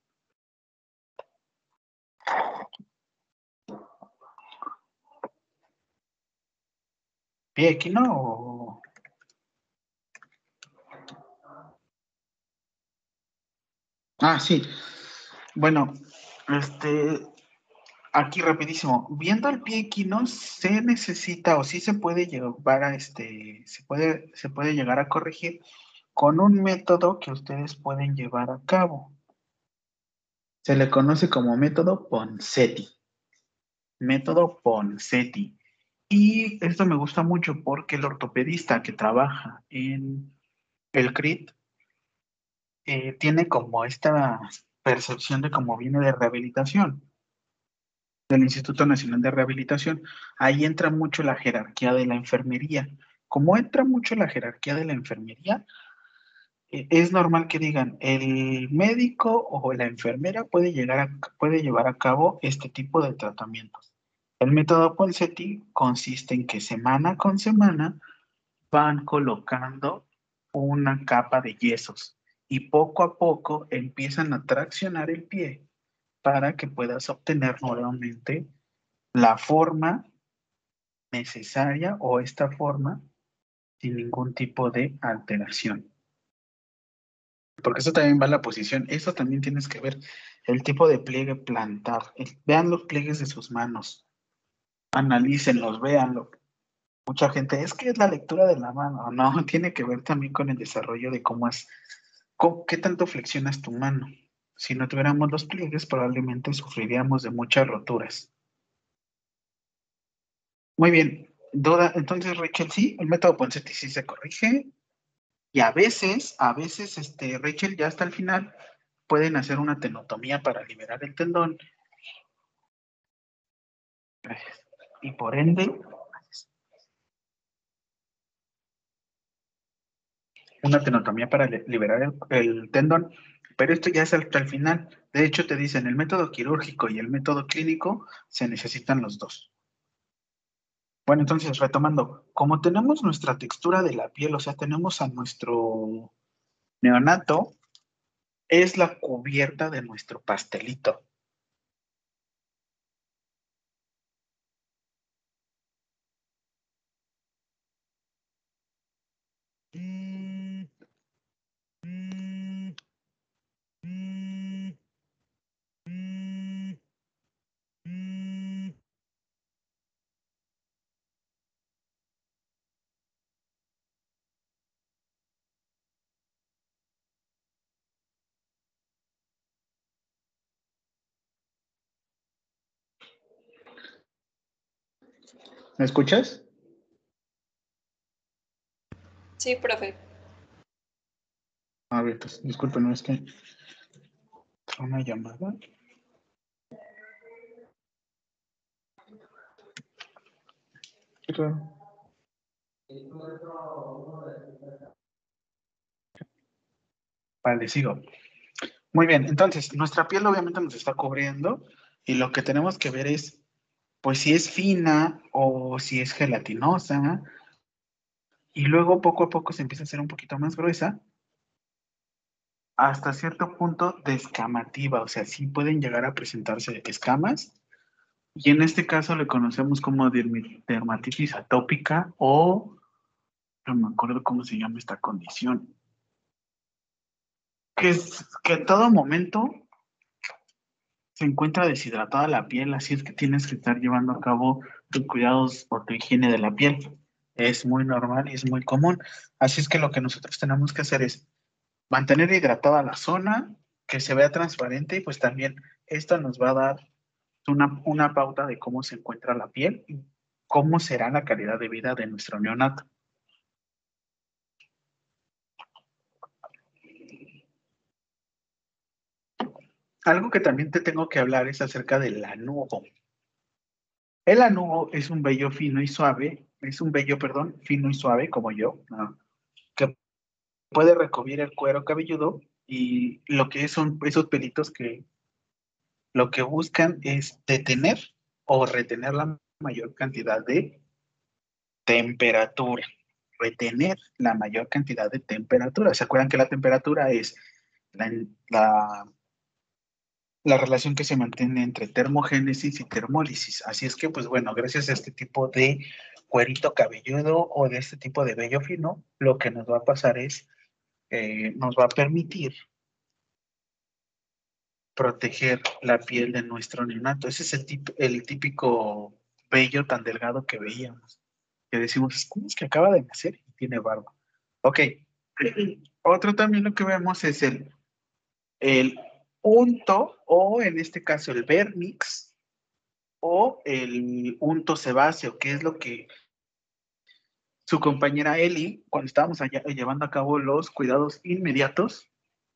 ¿Pie equino o...? Ah, sí. Bueno, este, aquí rapidísimo. Viendo el pie equino, se necesita o sí se puede llevar a este, se puede, se puede llegar a corregir con un método que ustedes pueden llevar a cabo. Se le conoce como método Ponseti. Método Ponseti. Y esto me gusta mucho porque el ortopedista que trabaja en el CRIT eh, tiene como esta percepción de cómo viene de rehabilitación, del Instituto Nacional de Rehabilitación. Ahí entra mucho la jerarquía de la enfermería. Como entra mucho la jerarquía de la enfermería, eh, es normal que digan, el médico o la enfermera puede, puede llevar a cabo este tipo de tratamientos. El método Ponseti consiste en que semana con semana van colocando una capa de yesos y poco a poco empiezan a traccionar el pie para que puedas obtener nuevamente la forma necesaria o esta forma sin ningún tipo de alteración. Porque eso también va la posición. Eso también tienes que ver el tipo de pliegue plantar. Vean los pliegues de sus manos. Analícenlos, véanlo. Mucha gente, es que es la lectura de la mano. No, tiene que ver también con el desarrollo de cómo es, qué tanto flexionas tu mano. Si no tuviéramos los pliegues, probablemente sufriríamos de muchas roturas. Muy bien. Duda, entonces, Rachel, sí, el método Ponseti sí se corrige. Y a veces, a veces, este, Rachel, ya hasta el final, pueden hacer una tenotomía para liberar el tendón. Y por ende, una tenotomía para li- liberar el tendón, pero esto ya es hasta el final. De hecho, te dicen, el método quirúrgico y el método clínico se necesitan los dos. Bueno, entonces, retomando, como tenemos nuestra textura de la piel, o sea, tenemos a nuestro neonato, es la cubierta de nuestro pastelito. ¿Me escuchas? Sí, profe. A ver, pues, disculpen, no es que una llamada. Vale, sigo. Muy bien, entonces, nuestra piel obviamente nos está cubriendo y lo que tenemos que ver es, pues, si es fina o si es gelatinosa. Y luego, poco a poco, se empieza a hacer un poquito más gruesa hasta cierto punto descamativa, o sea, sí pueden llegar a presentarse escamas. Y en este caso le conocemos como dermatitis atópica o, no me acuerdo cómo se llama esta condición que es que en todo momento se encuentra deshidratada la piel, así es que tienes que estar llevando a cabo tus cuidados o tu higiene de la piel. Es muy normal y es muy común. Así es que lo que nosotros tenemos que hacer es mantener hidratada la zona, que se vea transparente y pues también esto nos va a dar una, una pauta de cómo se encuentra la piel y cómo será la calidad de vida de nuestro neonato. Algo que también te tengo que hablar es acerca del anugo. El anugo es un vello fino y suave, es un vello, perdón, fino y suave como yo, que puede recubrir el cuero cabelludo y lo que son esos pelitos que lo que buscan es detener o retener la mayor cantidad de temperatura. Retener la mayor cantidad de temperatura. ¿Se acuerdan que la temperatura es la la relación que se mantiene entre termogénesis y termólisis. Así es que, pues bueno, gracias a este tipo de cuerito cabelludo o de este tipo de vello fino, lo que nos va a pasar es, eh, nos va a permitir proteger la piel de nuestro neonato. Ese es el, tip- el típico vello tan delgado que veíamos. Que decimos, ¿cómo es que acaba de nacer y tiene barba? Ok. Otro también lo que vemos es el, el unto o en este caso el vernix o el unto sebáceo, que es lo que su compañera Eli, cuando estábamos allá, llevando a cabo los cuidados inmediatos,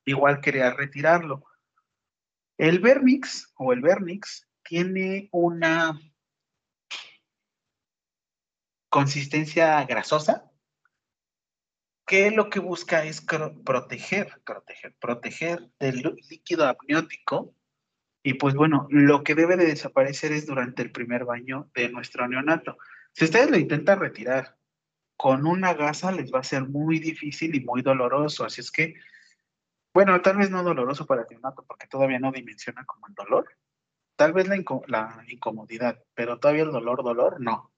igual quería retirarlo. El vernix o el vernix tiene una consistencia grasosa que lo que busca es proteger, proteger, proteger del líquido amniótico. Y pues bueno, lo que debe de desaparecer es durante el primer baño de nuestro neonato. Si ustedes lo intentan retirar con una gasa, les va a ser muy difícil y muy doloroso. Así es que, bueno, tal vez no doloroso para el neonato porque todavía no dimensiona como el dolor. Tal vez la, la incomodidad, pero todavía el dolor, dolor, no.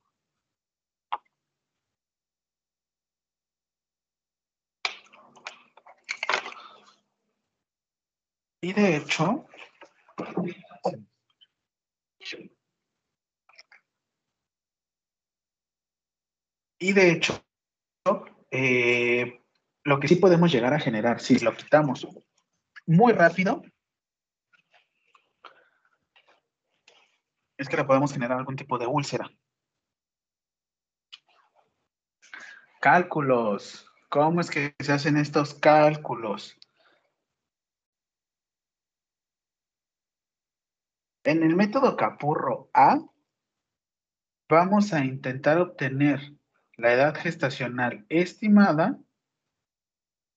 Y de hecho, y de hecho, eh, lo que sí podemos llegar a generar, si lo quitamos muy rápido, es que le podemos generar algún tipo de úlcera. Cálculos. ¿Cómo es que se hacen estos cálculos? En el método Capurro A, vamos a intentar obtener la edad gestacional estimada,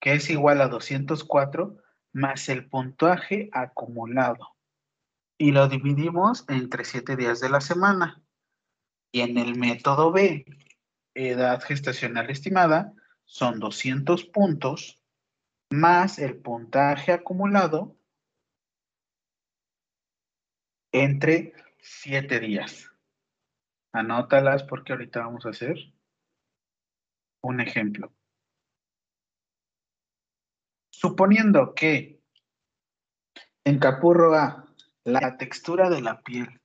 que es igual a 204, más el puntaje acumulado. Y lo dividimos entre 7 días de la semana. Y en el método B, edad gestacional estimada, son 200 puntos más el puntaje acumulado entre 7 días. Anótalas porque ahorita vamos a hacer un ejemplo. Suponiendo que en Capurro A la textura de la piel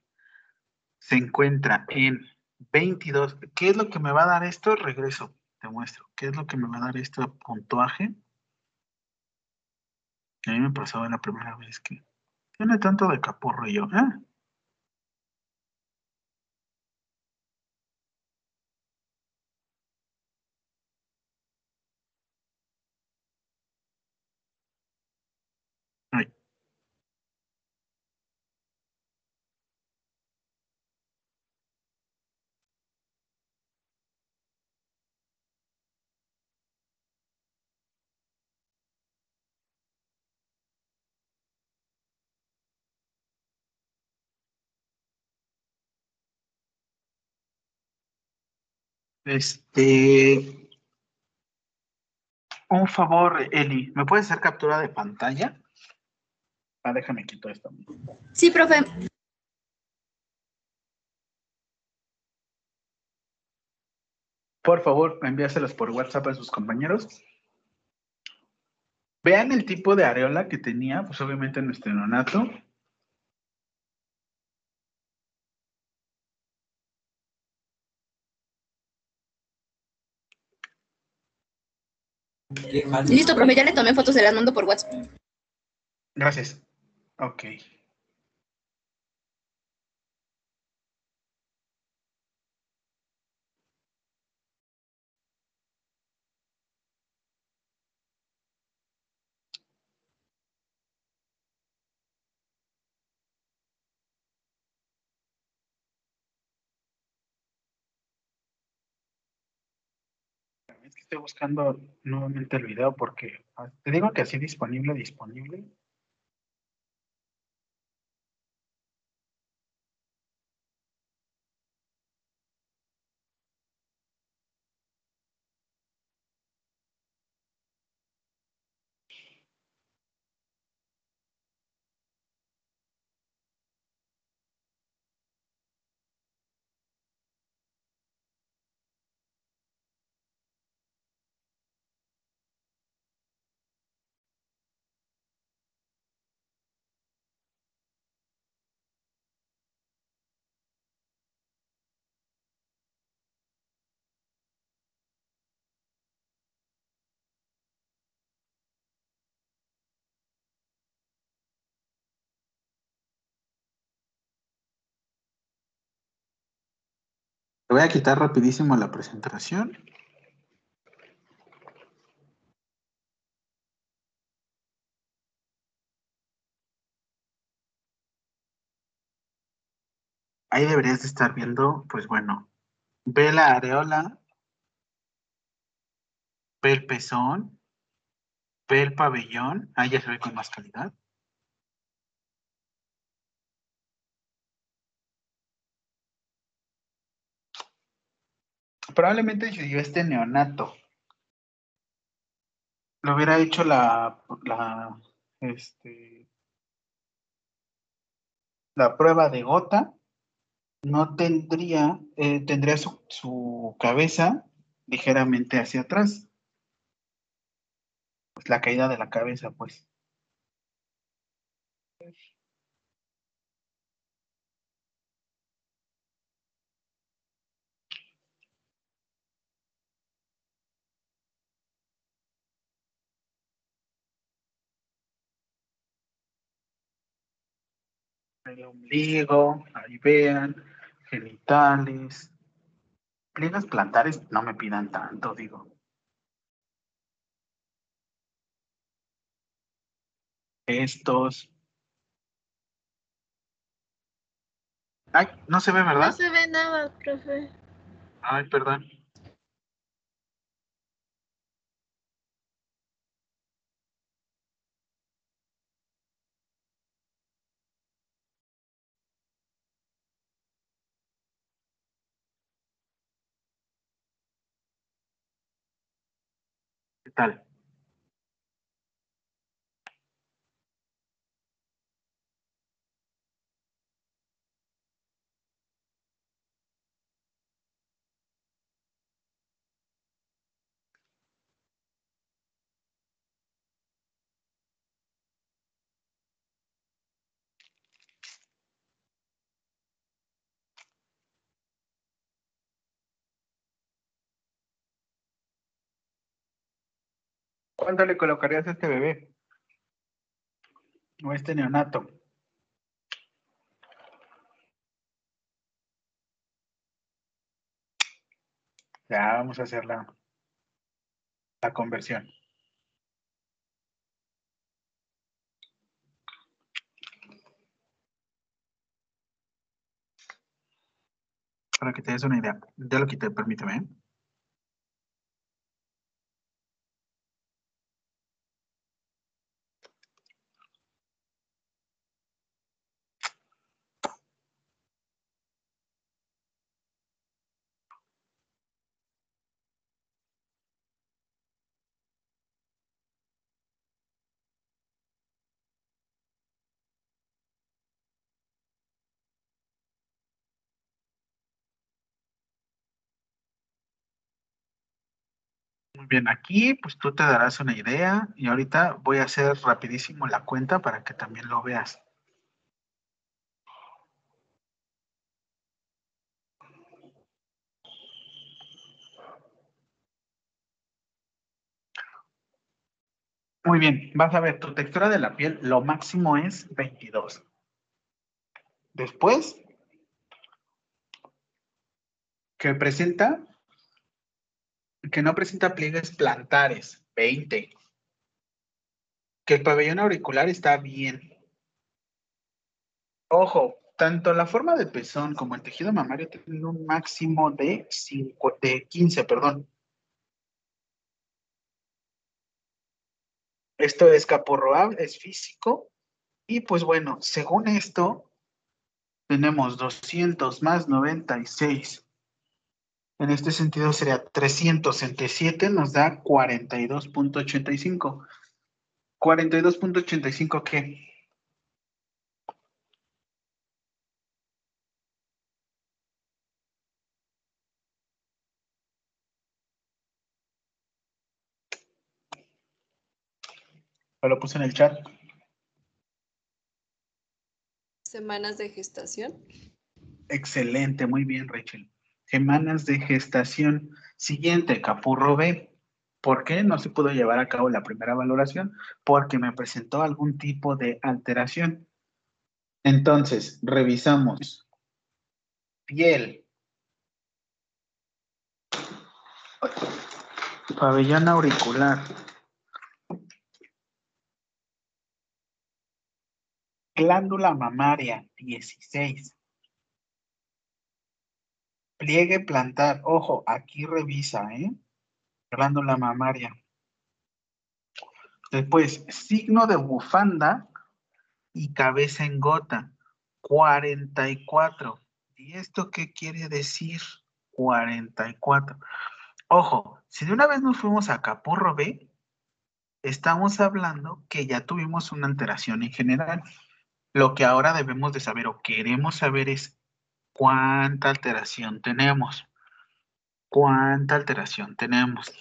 se encuentra en 22, ¿qué es lo que me va a dar esto? Regreso, te muestro. ¿Qué es lo que me va a dar este puntuaje? A mí me pasaba la primera vez que tiene tanto de Capurro yo, ¿eh? Este. Un favor, Eli, ¿me puedes hacer captura de pantalla? Ah, déjame quito esto. Sí, profe. Por favor, envíaselas por WhatsApp a sus compañeros. Vean el tipo de areola que tenía, pues obviamente nuestro neonato. Listo, profe, ya le tomé fotos, se las mando por WhatsApp. Gracias. Ok. Es que estoy buscando nuevamente el video porque ah, te digo que así disponible, disponible. Voy a quitar rapidísimo la presentación. Ahí deberías de estar viendo, pues bueno, ve la areola, ve el pezón, ve el pabellón, ahí ya se ve con más calidad. Probablemente si yo este neonato lo hubiera hecho la, la, este, la prueba de gota, no tendría, eh, tendría su, su cabeza ligeramente hacia atrás. Pues la caída de la cabeza, pues. El ombligo, ahí vean, genitales, pliegues plantares, no me pidan tanto, digo. Estos. Ay, no se ve, No ¿verdad? se ve nada, profe. Ay, perdón. Tal? ¿Cuánto le colocarías a este bebé? O a este neonato. Ya vamos a hacer la, la conversión. Para que te des una idea. Ya lo quité, permíteme. ¿eh? Bien, aquí pues tú te darás una idea y ahorita voy a hacer rapidísimo la cuenta para que también lo veas. Muy bien, vas a ver, tu textura de la piel, lo máximo es 22. Después, que presenta, que no presenta pliegues plantares, 20. Que el pabellón auricular está bien. Ojo, tanto la forma de pezón como el tejido mamario tienen un máximo de, de 15, perdón. Esto es capurroable, es físico. Y pues bueno, según esto, tenemos 200 más 96. En este sentido sería 300 entre 7 nos da 42.85. 42.85 ¿qué? Lo puse en el chat. Semanas de gestación. Excelente, muy bien, Rachel. Semanas de gestación. Siguiente, Capurro B. ¿Por qué no se pudo llevar a cabo la primera valoración? Porque me presentó algún tipo de alteración. Entonces, revisamos. Piel. Pabellón auricular. Glándula mamaria, 16. Pliegue plantar. Ojo, aquí revisa, ¿eh? Glándula mamaria. Después, signo de bufanda y cabeza en gota, 44. ¿Y esto qué quiere decir? 44. Ojo, si de una vez nos fuimos a Capurro B, estamos hablando que ya tuvimos una alteración en general. Lo que ahora debemos de saber o queremos saber es cuánta alteración tenemos. ¿Cuánta alteración tenemos?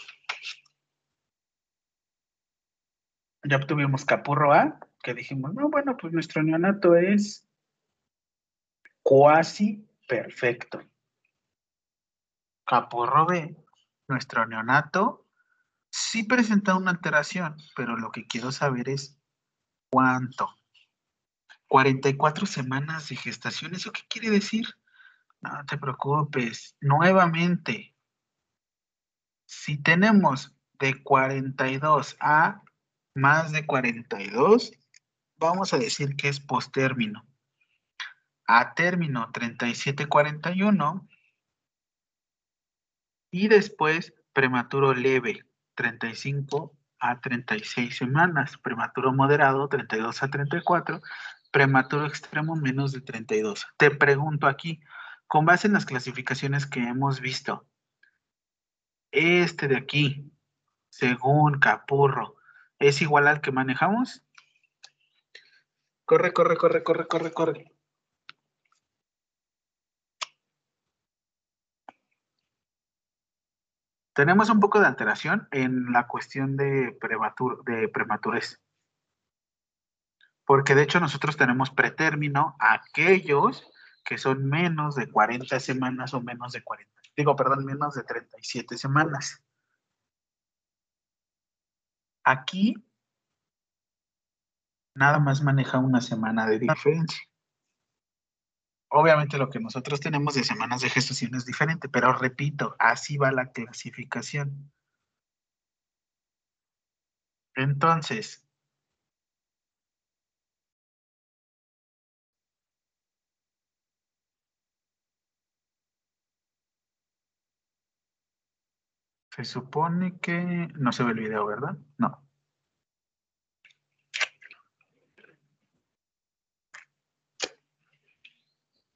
Ya obtuvimos capurro A, que dijimos, no, bueno, pues nuestro neonato es cuasi perfecto. Capurro B, nuestro neonato sí presenta una alteración, pero lo que quiero saber es cuánto. 44 semanas de gestación, ¿eso qué quiere decir? No te preocupes, nuevamente, si tenemos de 42 a más de 42, vamos a decir que es postérmino. A término 37-41 y después prematuro leve 35 a 36 semanas, prematuro moderado 32 a 34 prematuro extremo menos de 32. Te pregunto aquí, con base en las clasificaciones que hemos visto, este de aquí, según Capurro, ¿es igual al que manejamos? Corre, corre, corre, corre, corre, corre. Tenemos un poco de alteración en la cuestión de, prematur de prematurez porque de hecho nosotros tenemos pretérmino aquellos que son menos de 40 semanas o menos de 40, digo, perdón, menos de 37 semanas. Aquí nada más maneja una semana de diferencia. Obviamente lo que nosotros tenemos de semanas de gestación es diferente, pero repito, así va la clasificación. Entonces, Se supone que no se ve el video, ¿verdad? No.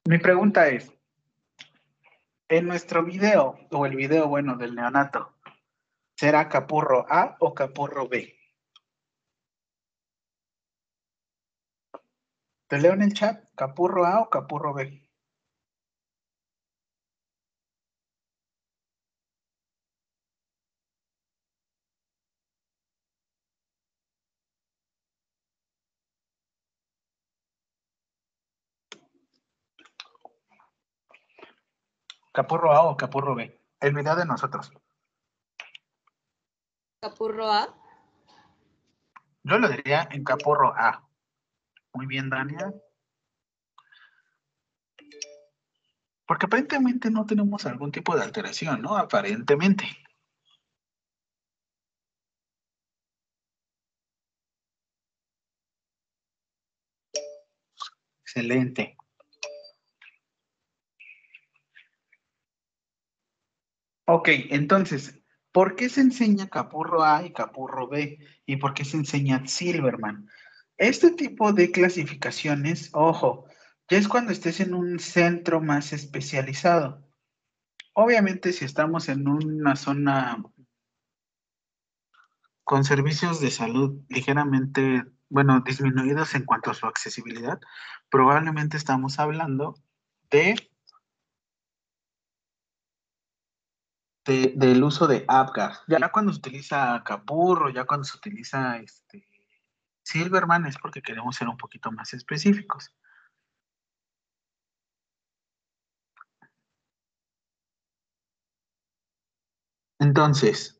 Mi pregunta es, en nuestro video, o el video, bueno, del neonato, ¿será capurro A o capurro B? Te leo en el chat, capurro A o capurro B. ¿Capurro A o Capurro B? El video de nosotros. Capurro A. Yo lo diría en Capurro A. Muy bien, Dania. Porque aparentemente no tenemos algún tipo de alteración, ¿no? Aparentemente. Excelente. Ok, entonces, ¿por qué se enseña Capurro A y Capurro B? ¿Y por qué se enseña Silverman? Este tipo de clasificaciones, ojo, ya es cuando estés en un centro más especializado. Obviamente, si estamos en una zona con servicios de salud ligeramente, bueno, disminuidos en cuanto a su accesibilidad, probablemente estamos hablando de, de- del uso de APGAR. Ya cuando se utiliza Capurro, ya cuando se utiliza este, Silverman es porque queremos ser un poquito más específicos. Entonces,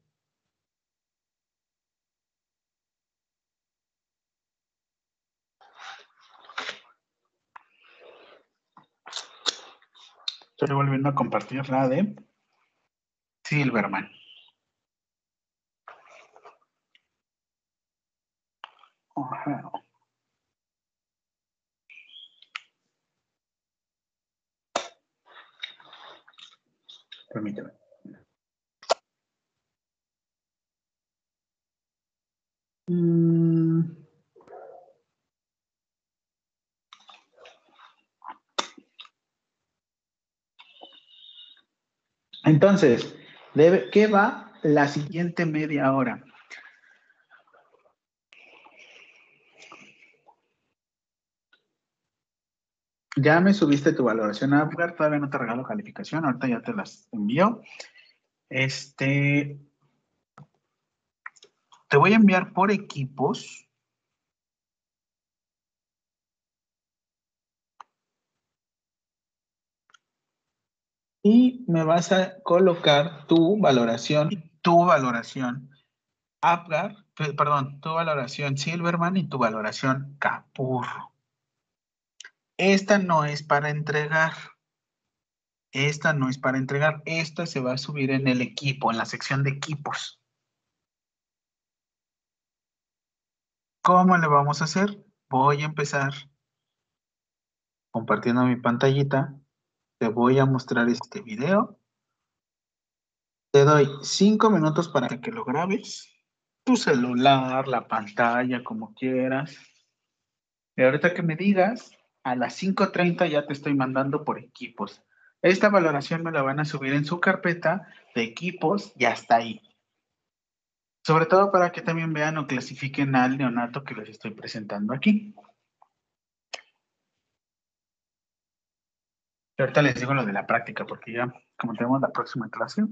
estoy volviendo a compartir la de Silverman. Permíteme. Mm. Entonces, ¿qué va la siguiente media hora? Ya me subiste tu valoración a Apgar, todavía no te regalo calificación, ahorita ya te las envío. Este, te voy a enviar por equipos. Y me vas a colocar tu valoración, tu valoración Apgar, pe- perdón, tu valoración Silverman y tu valoración Capurro. Esta no es para entregar. Esta no es para entregar. Esta se va a subir en el equipo, en la sección de equipos. ¿Cómo le vamos a hacer? Voy a empezar compartiendo mi pantallita. Te voy a mostrar este video. Te doy cinco minutos para que lo grabes. Tu celular, la pantalla, como quieras. Y ahorita que me digas, a las 5.30 ya te estoy mandando por equipos. Esta valoración me la van a subir en su carpeta de equipos y hasta ahí. Sobre todo para que también vean o clasifiquen al neonato que les estoy presentando aquí. Y ahorita les digo lo de la práctica, porque ya, como tenemos la próxima clase,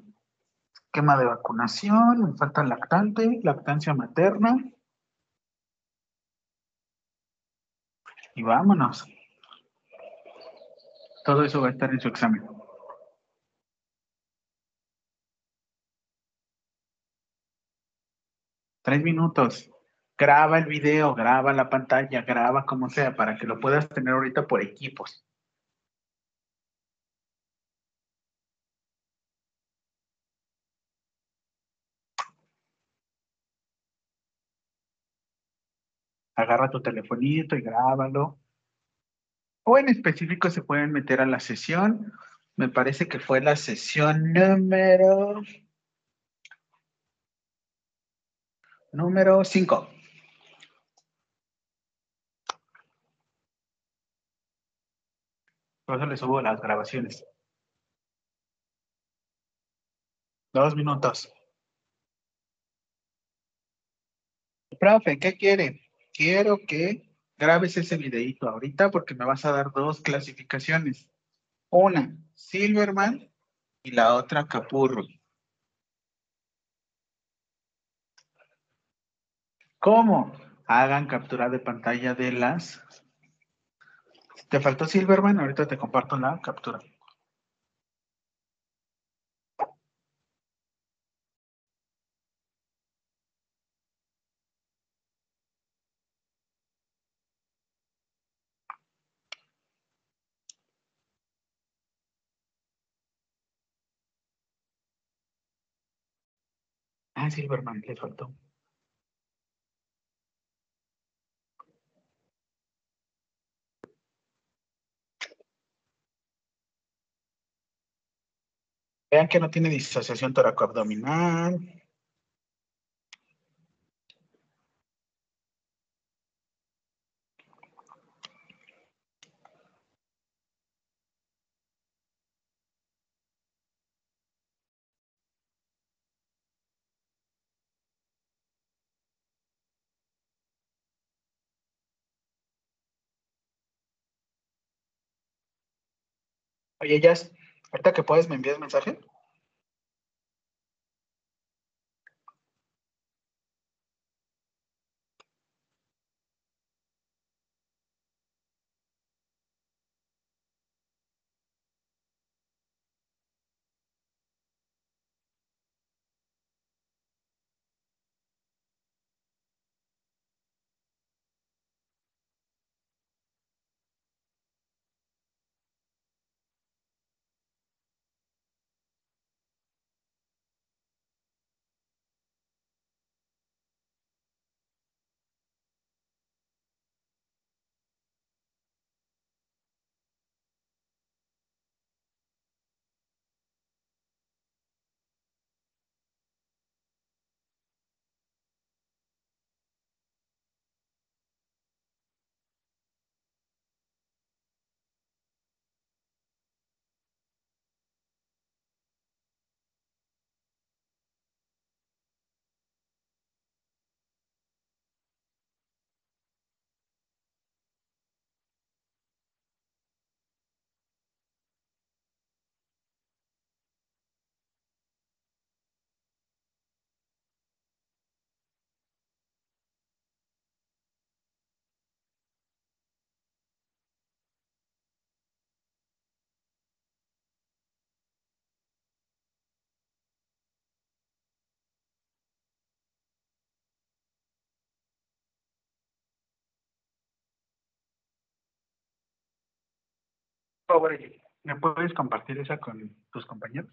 esquema de vacunación, falta lactante, lactancia materna. Y vámonos. Todo eso va a estar en su examen. Tres minutos. Graba el video, graba la pantalla, graba como sea, para que lo puedas tener ahorita por equipos. Agarra tu telefonito y grábalo. O en específico se pueden meter a la sesión. Me parece que fue la sesión número... Número 5. Por eso le subo las grabaciones. Dos minutos. Profe, ¿qué quiere? Quiero que grabes ese videito ahorita porque me vas a dar dos clasificaciones. Una, Silverman y la otra, Capurro. ¿Cómo? Hagan captura de pantalla de las... ¿Te faltó Silverman? Ahorita te comparto la captura. Ah, Silverman, le faltó. Vean que no tiene disociación toracoabdominal. Oye, Jazz, ahorita que puedes me envías mensaje. Favor, ¿me puedes compartir esa con tus compañeros?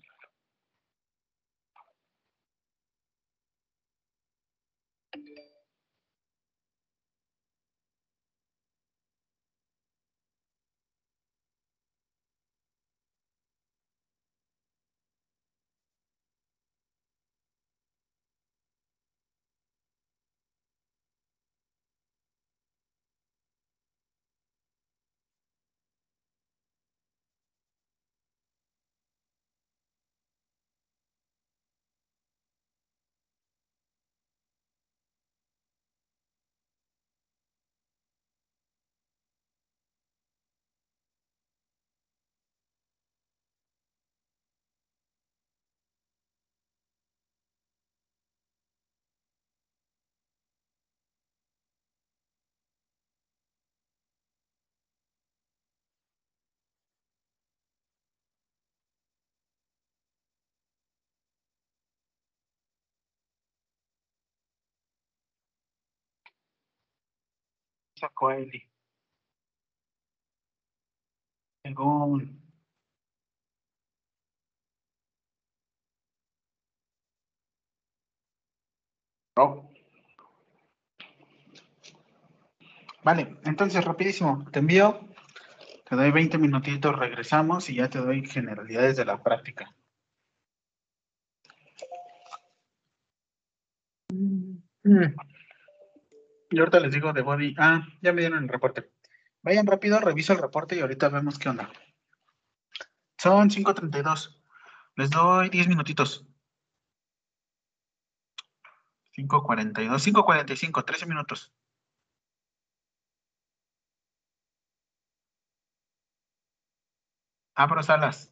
Sacó a Eli. Según. No. Vale, entonces rapidísimo, te envío, te doy 20 minutitos, regresamos y ya te doy generalidades de la práctica. Mm. Y ahorita les digo de body. Ah, ya me dieron el reporte. Vayan rápido, reviso el reporte y ahorita vemos qué onda. Son 5.32. Les doy 10 minutitos. 5.42, 5.45, 13 minutos. Abro salas.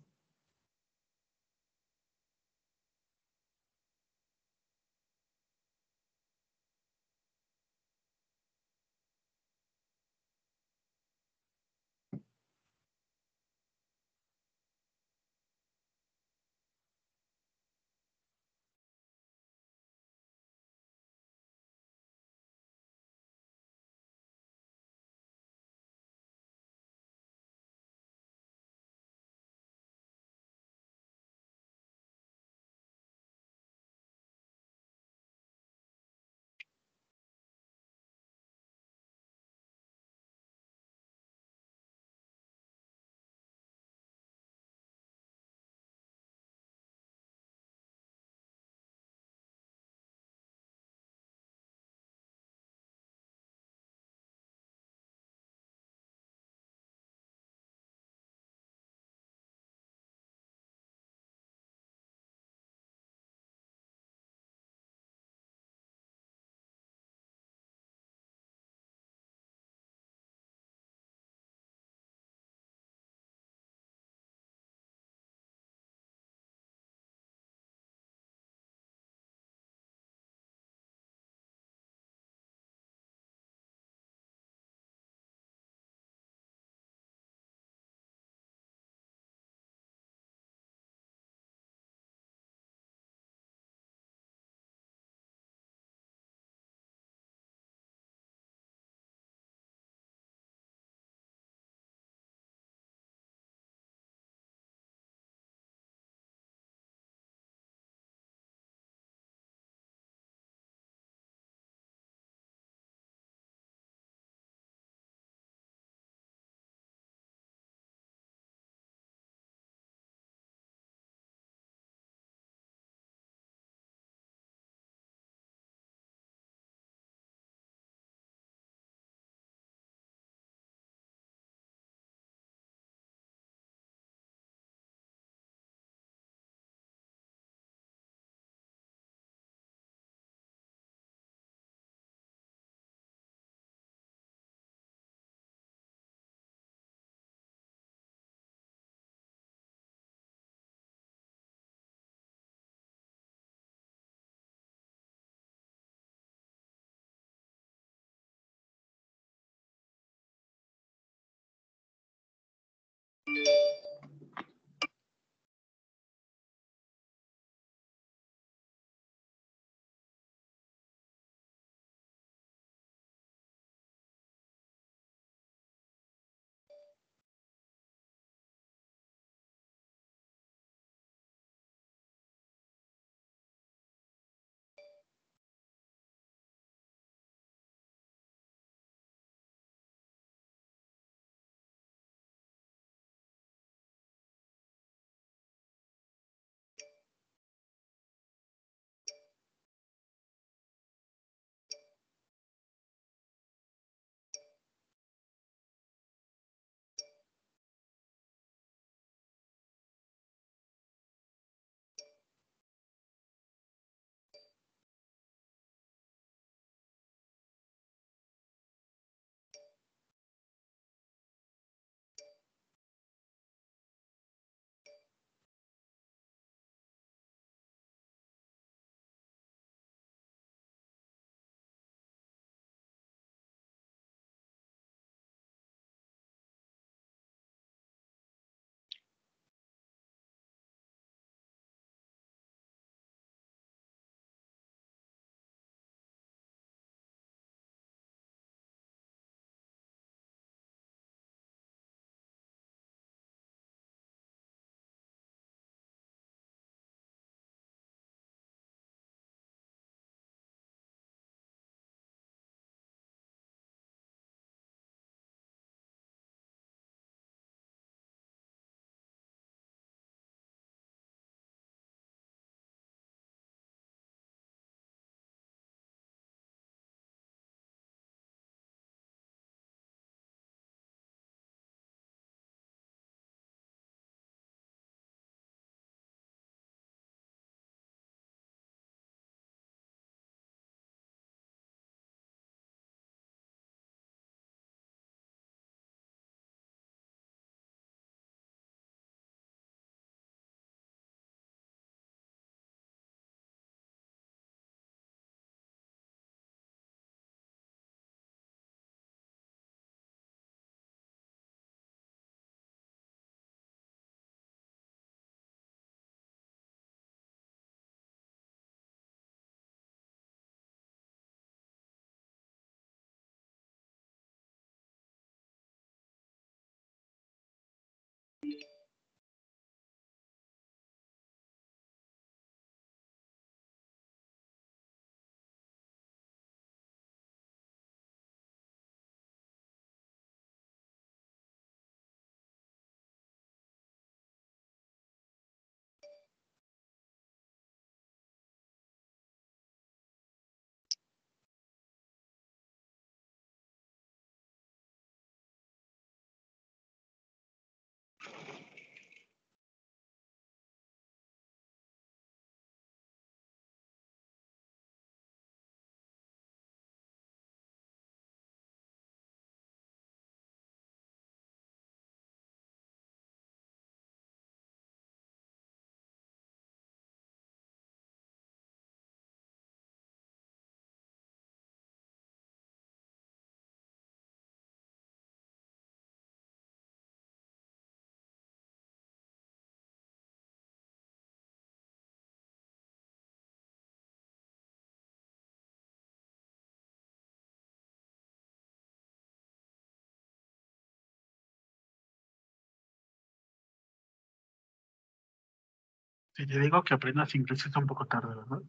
Si te digo que aprendas inglés es un poco tarde, ¿verdad?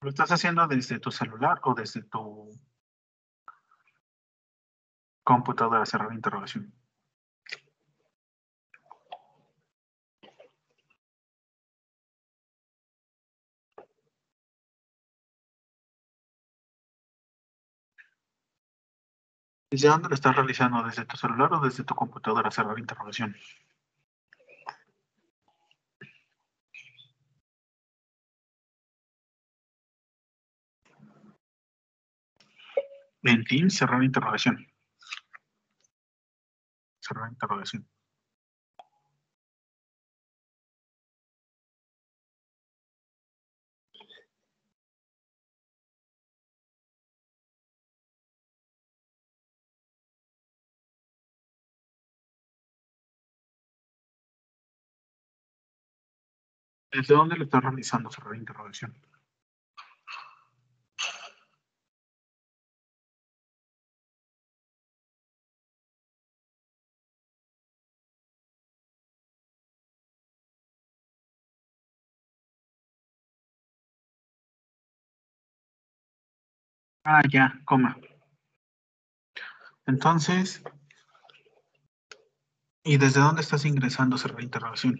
¿Lo estás haciendo desde tu celular o desde tu computadora? Cerrar interrogación. ¿Desde dónde lo estás realizando? ¿Desde tu celular o desde tu computadora? Cerrar interrogación. En Teams, cerrar interrogación. Cerrar interrogación. ¿Desde dónde lo estás realizando? Cerrar interrogación. Ah, ya, coma. Entonces, ¿y desde dónde estás ingresando cerrar interrogación?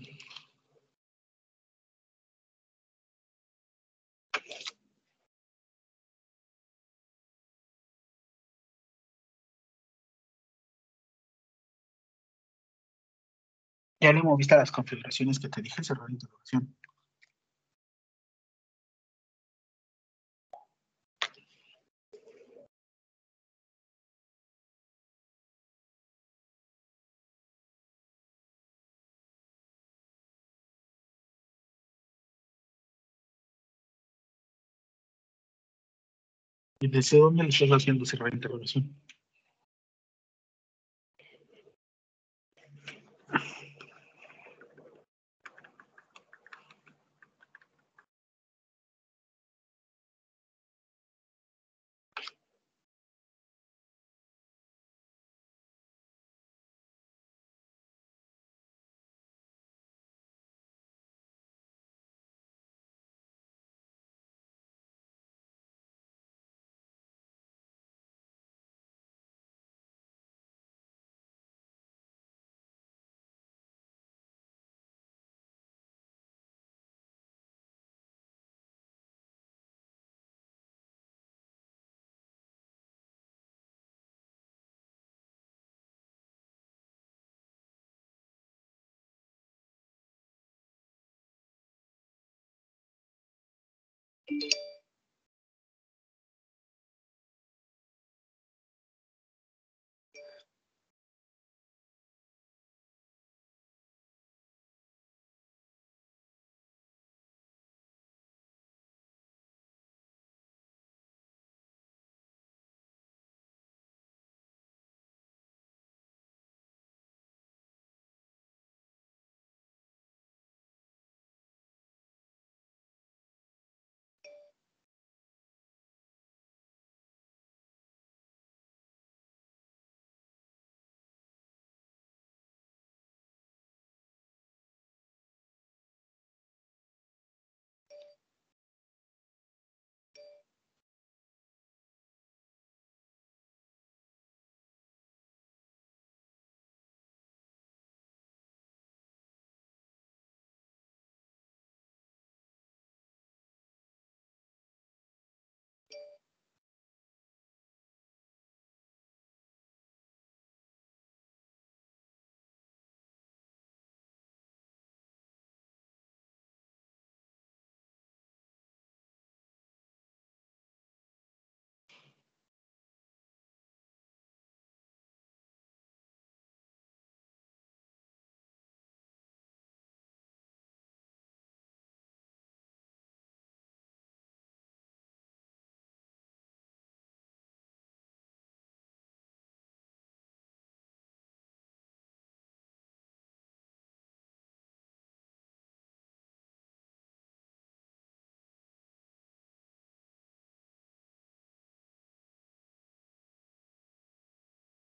Ya le moviste a las configuraciones que te dije, cerrar interrogación. ¿Y desde dónde le estás haciendo cerrar interrogación?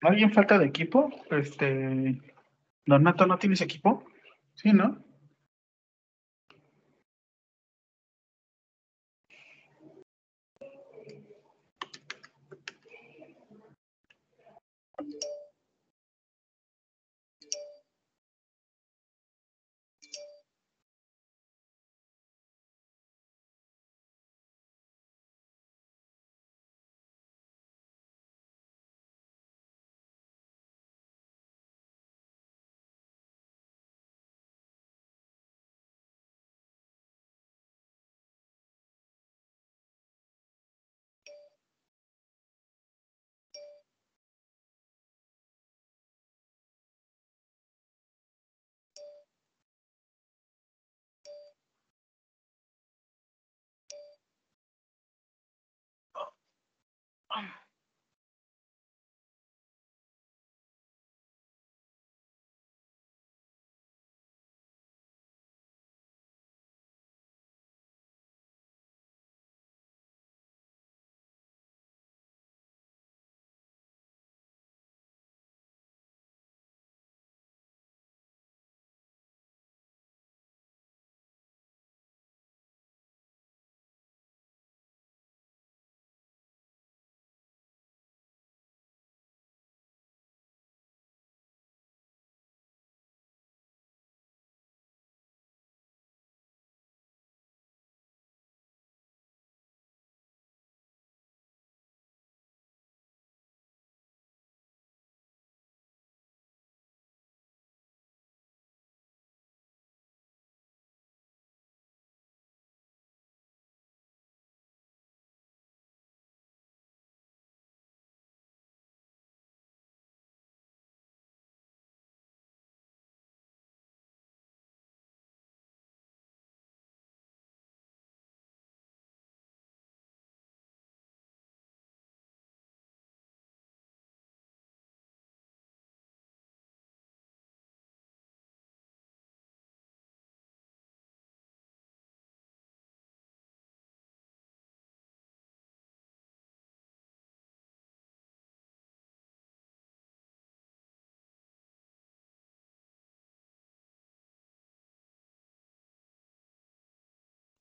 ¿Alguien falta de equipo? Este. Donato, ¿no tienes equipo? Sí, ¿no? Um,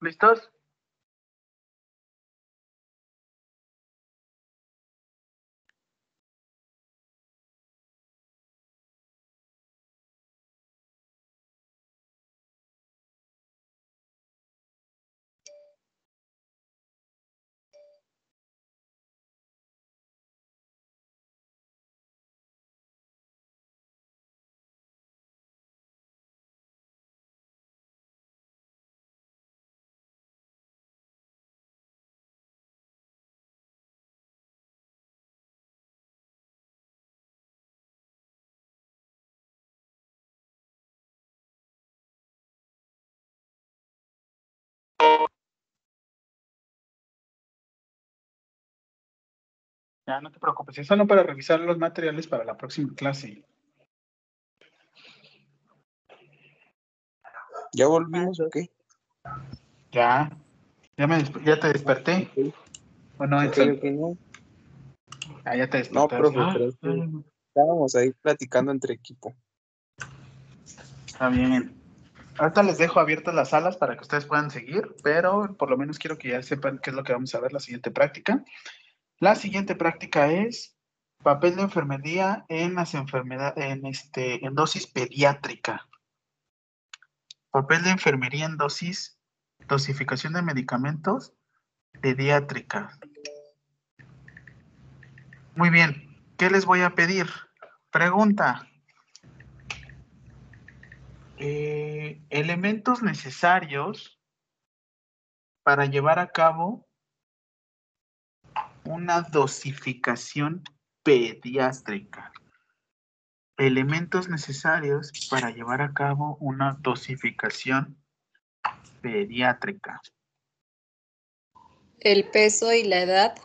¿Listos? Ya, no te preocupes, es solo para revisar los materiales para la próxima clase. ¿Ya volvimos o qué? Ya, ya, me ya te desperté. Bueno, Ok, Edson? ok, no. Ah, ya te No, despertaste. profe, Ah, pero es que ah, estábamos ahí platicando entre equipo. Está bien. Ahorita les dejo abiertas las salas para que ustedes puedan seguir, pero por lo menos quiero que ya sepan qué es lo que vamos a ver la siguiente práctica. La siguiente práctica es papel de enfermería en las enfermedades, en este, dosis pediátrica. Papel de enfermería en dosis, dosificación de medicamentos pediátrica. Muy bien. ¿Qué les voy a pedir? Pregunta. Eh, elementos necesarios para llevar a cabo una dosificación pediátrica. Elementos necesarios para llevar a cabo una dosificación pediátrica. El peso y la edad,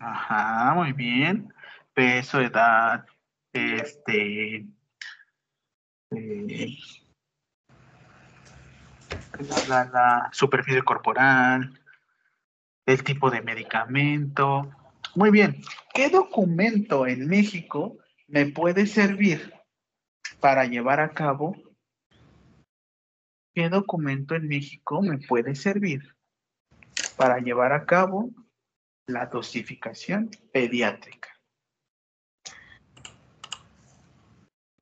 Ajá, muy bien. Peso, edad, este, eh, la, la superficie corporal, el tipo de medicamento, Muy bien. ¿Qué documento en México me puede servir para llevar a cabo? ¿Qué documento en México me puede servir para llevar a cabo la dosificación pediátrica?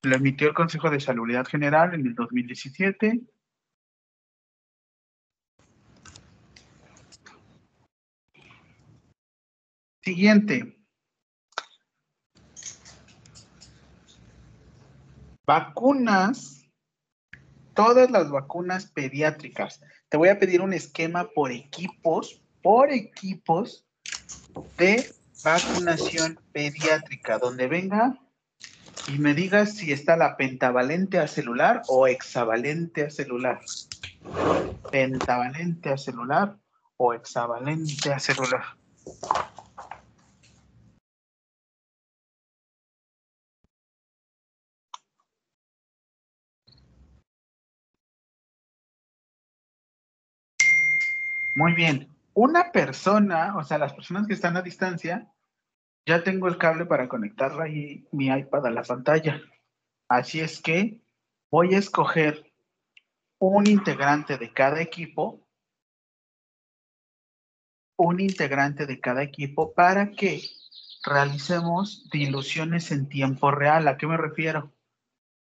Lo emitió el Consejo de Salubridad General en el 2017. Siguiente. Vacunas. Todas las vacunas pediátricas. Te voy a pedir un esquema por equipos, por equipos de vacunación pediátrica, donde venga y me digas si está la pentavalente acelular o hexavalente acelular. Pentavalente acelular o hexavalente acelular. Muy bien. Una persona, o sea, las personas que están a distancia, ya tengo el cable para conectar ahí mi iPad a la pantalla. Así es que voy a escoger un integrante de cada equipo, un integrante de cada equipo para que realicemos diluciones en tiempo real. ¿A qué me refiero?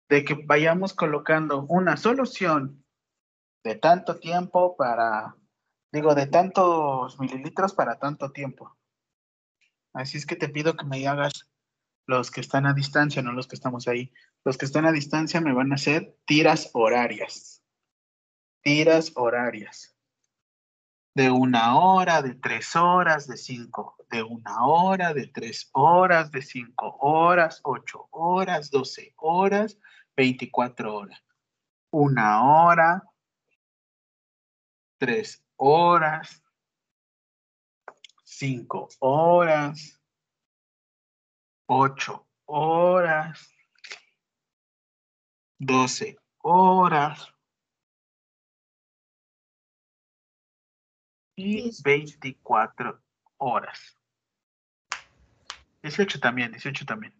De que vayamos colocando una solución de tanto tiempo para, digo, de tantos mililitros para tanto tiempo. Así es que te pido que me hagas los que están a distancia, no los que estamos ahí. Los que están a distancia me van a hacer tiras horarias. Tiras horarias. De una hora, de tres horas, de cinco. De una hora, de tres horas, de cinco horas, ocho horas, doce horas, veinticuatro horas. Una hora, tres horas, cinco horas, ocho horas, doce horas y veinticuatro horas. Dieciocho también, dieciocho también.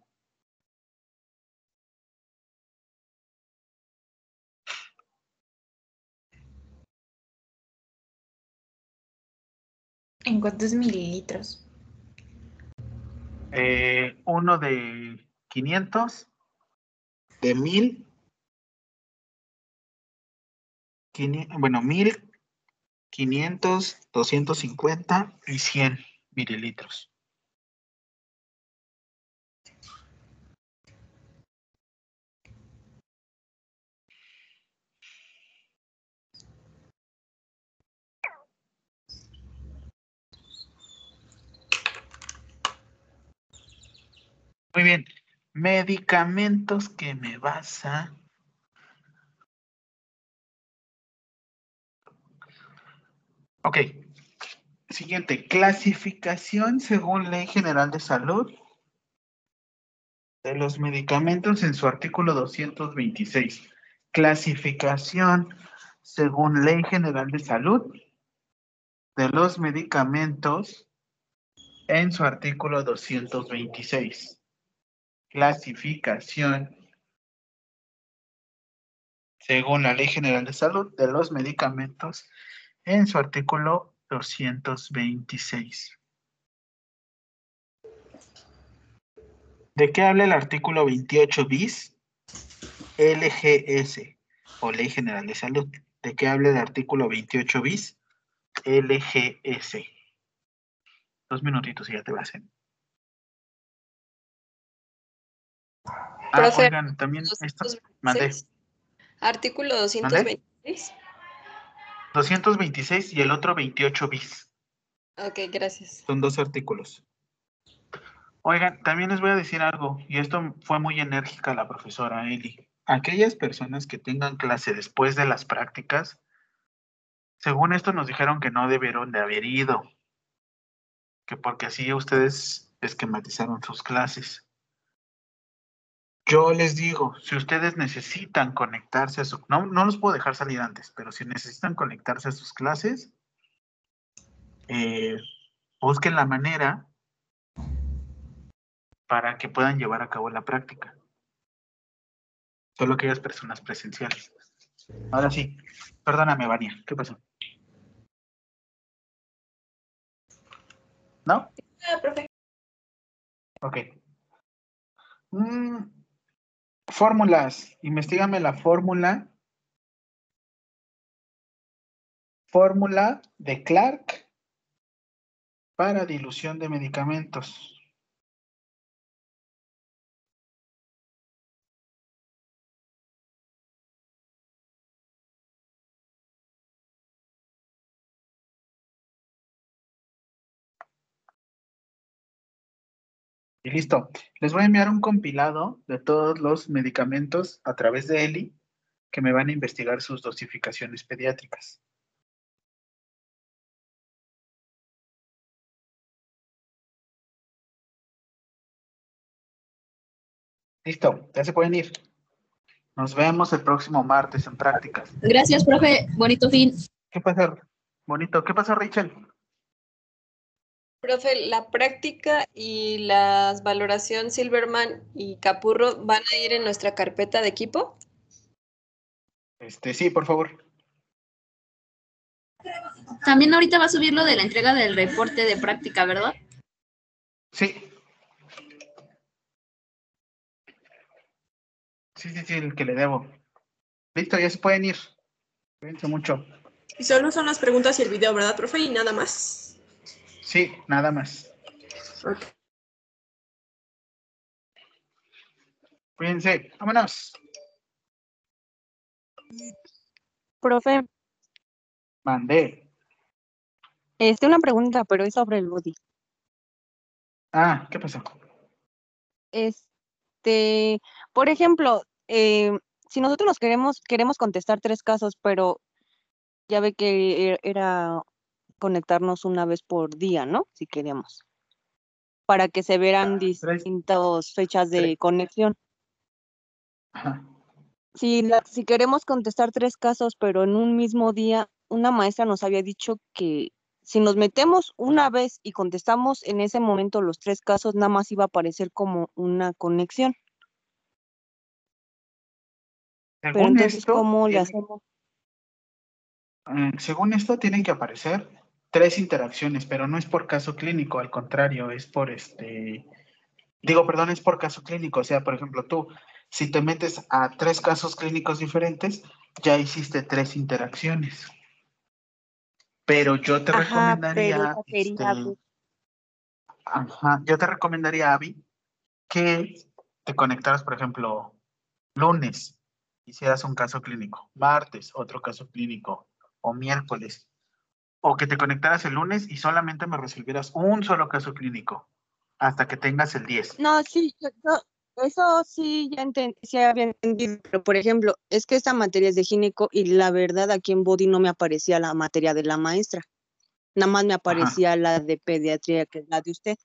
¿En cuántos mililitros? Eh, uno de 500, de 1000, quini- bueno, 1000, 500, 250 y 100 mililitros. Muy bien. Medicamentos que me vas a... Ok. Siguiente. Clasificación según Ley General de Salud de los medicamentos en su artículo 226. Clasificación según Ley General de Salud de los medicamentos en su artículo 226 clasificación según la Ley General de Salud de los medicamentos en su artículo 226. ¿De qué habla el artículo 28 bis? LGS o Ley General de Salud. ¿De qué habla el artículo 28 bis? LGS. Dos minutitos y ya te vas. ¿eh? Ah, Profe, oigan, también esto, mandé 226. Artículo 226. 226 y el otro 28 bis. Ok, gracias. Son dos artículos. Oigan, también les voy a decir algo, y esto fue muy enérgica la profesora Eli. Aquellas personas que tengan clase después de las prácticas, según esto nos dijeron que no debieron de haber ido, que porque así ustedes esquematizaron sus clases. Yo les digo, si ustedes necesitan conectarse a su... No, no los puedo dejar salir antes, pero si necesitan conectarse a sus clases, eh, busquen la manera para que puedan llevar a cabo la práctica. Solo aquellas personas presenciales. Ahora sí, perdóname, Vania, ¿qué pasó? ¿No? Ah, profe. Ok. Mm, fórmulas. Investígame la fórmula. Fórmula de Clark para dilución de medicamentos. Y listo. Les voy a enviar un compilado de todos los medicamentos a través de ELI que me van a investigar sus dosificaciones pediátricas. Listo, ya se pueden ir. Nos vemos el próximo martes en prácticas. Gracias, profe. Bonito fin. ¿Qué pasa? Bonito. ¿Qué pasa, Rachel? Profe, la práctica y las valoración Silverman y Capurro van a ir en nuestra carpeta de equipo. Este, sí, por favor. También ahorita va a subir lo de la entrega del reporte de práctica, ¿verdad? Sí. Sí, sí, sí, el que le debo. Listo, ya se pueden ir. Cuídense mucho. Y solo son las preguntas y el video, ¿verdad, profe? Y nada más. Sí, nada más. Ok. Cuídense. Vámonos. Profe, Mandé. este una pregunta, pero es sobre el body. Ah, ¿qué pasó? Este, por ejemplo, eh, si nosotros nos queremos, queremos contestar tres casos, pero ya ve que e- era conectarnos una vez por día, ¿no? Si queríamos. Para que se veran Ah, distintas fechas de conexión. Ajá. Si, la- si queremos contestar tres casos, pero en un mismo día, una maestra nos había dicho que si nos metemos una vez y contestamos en ese momento los tres casos, nada más iba a aparecer como una conexión. Pero Según entonces, esto, ¿cómo le hacemos? eh, según esto, tienen que aparecer tres interacciones, pero no es por caso clínico, al contrario, es por este, digo, perdón, es por caso clínico. O sea, por ejemplo, tú, si te metes a tres casos clínicos diferentes, ya hiciste tres interacciones. Pero yo te Ajá, recomendaría, este. Ajá, yo te recomendaría, Abby, que te conectaras, por ejemplo, lunes, hicieras un caso clínico, martes, otro caso clínico, o miércoles, o que te conectaras el lunes y solamente me resolvieras un solo caso clínico hasta que tengas el 10. No, sí, yo- yo- eso sí ya enten- sí había entendido, pero por ejemplo, es que esta materia es de gineco y la verdad aquí en Body no me aparecía la materia de la maestra. Nada más me aparecía la de pediatría, que es la de usted.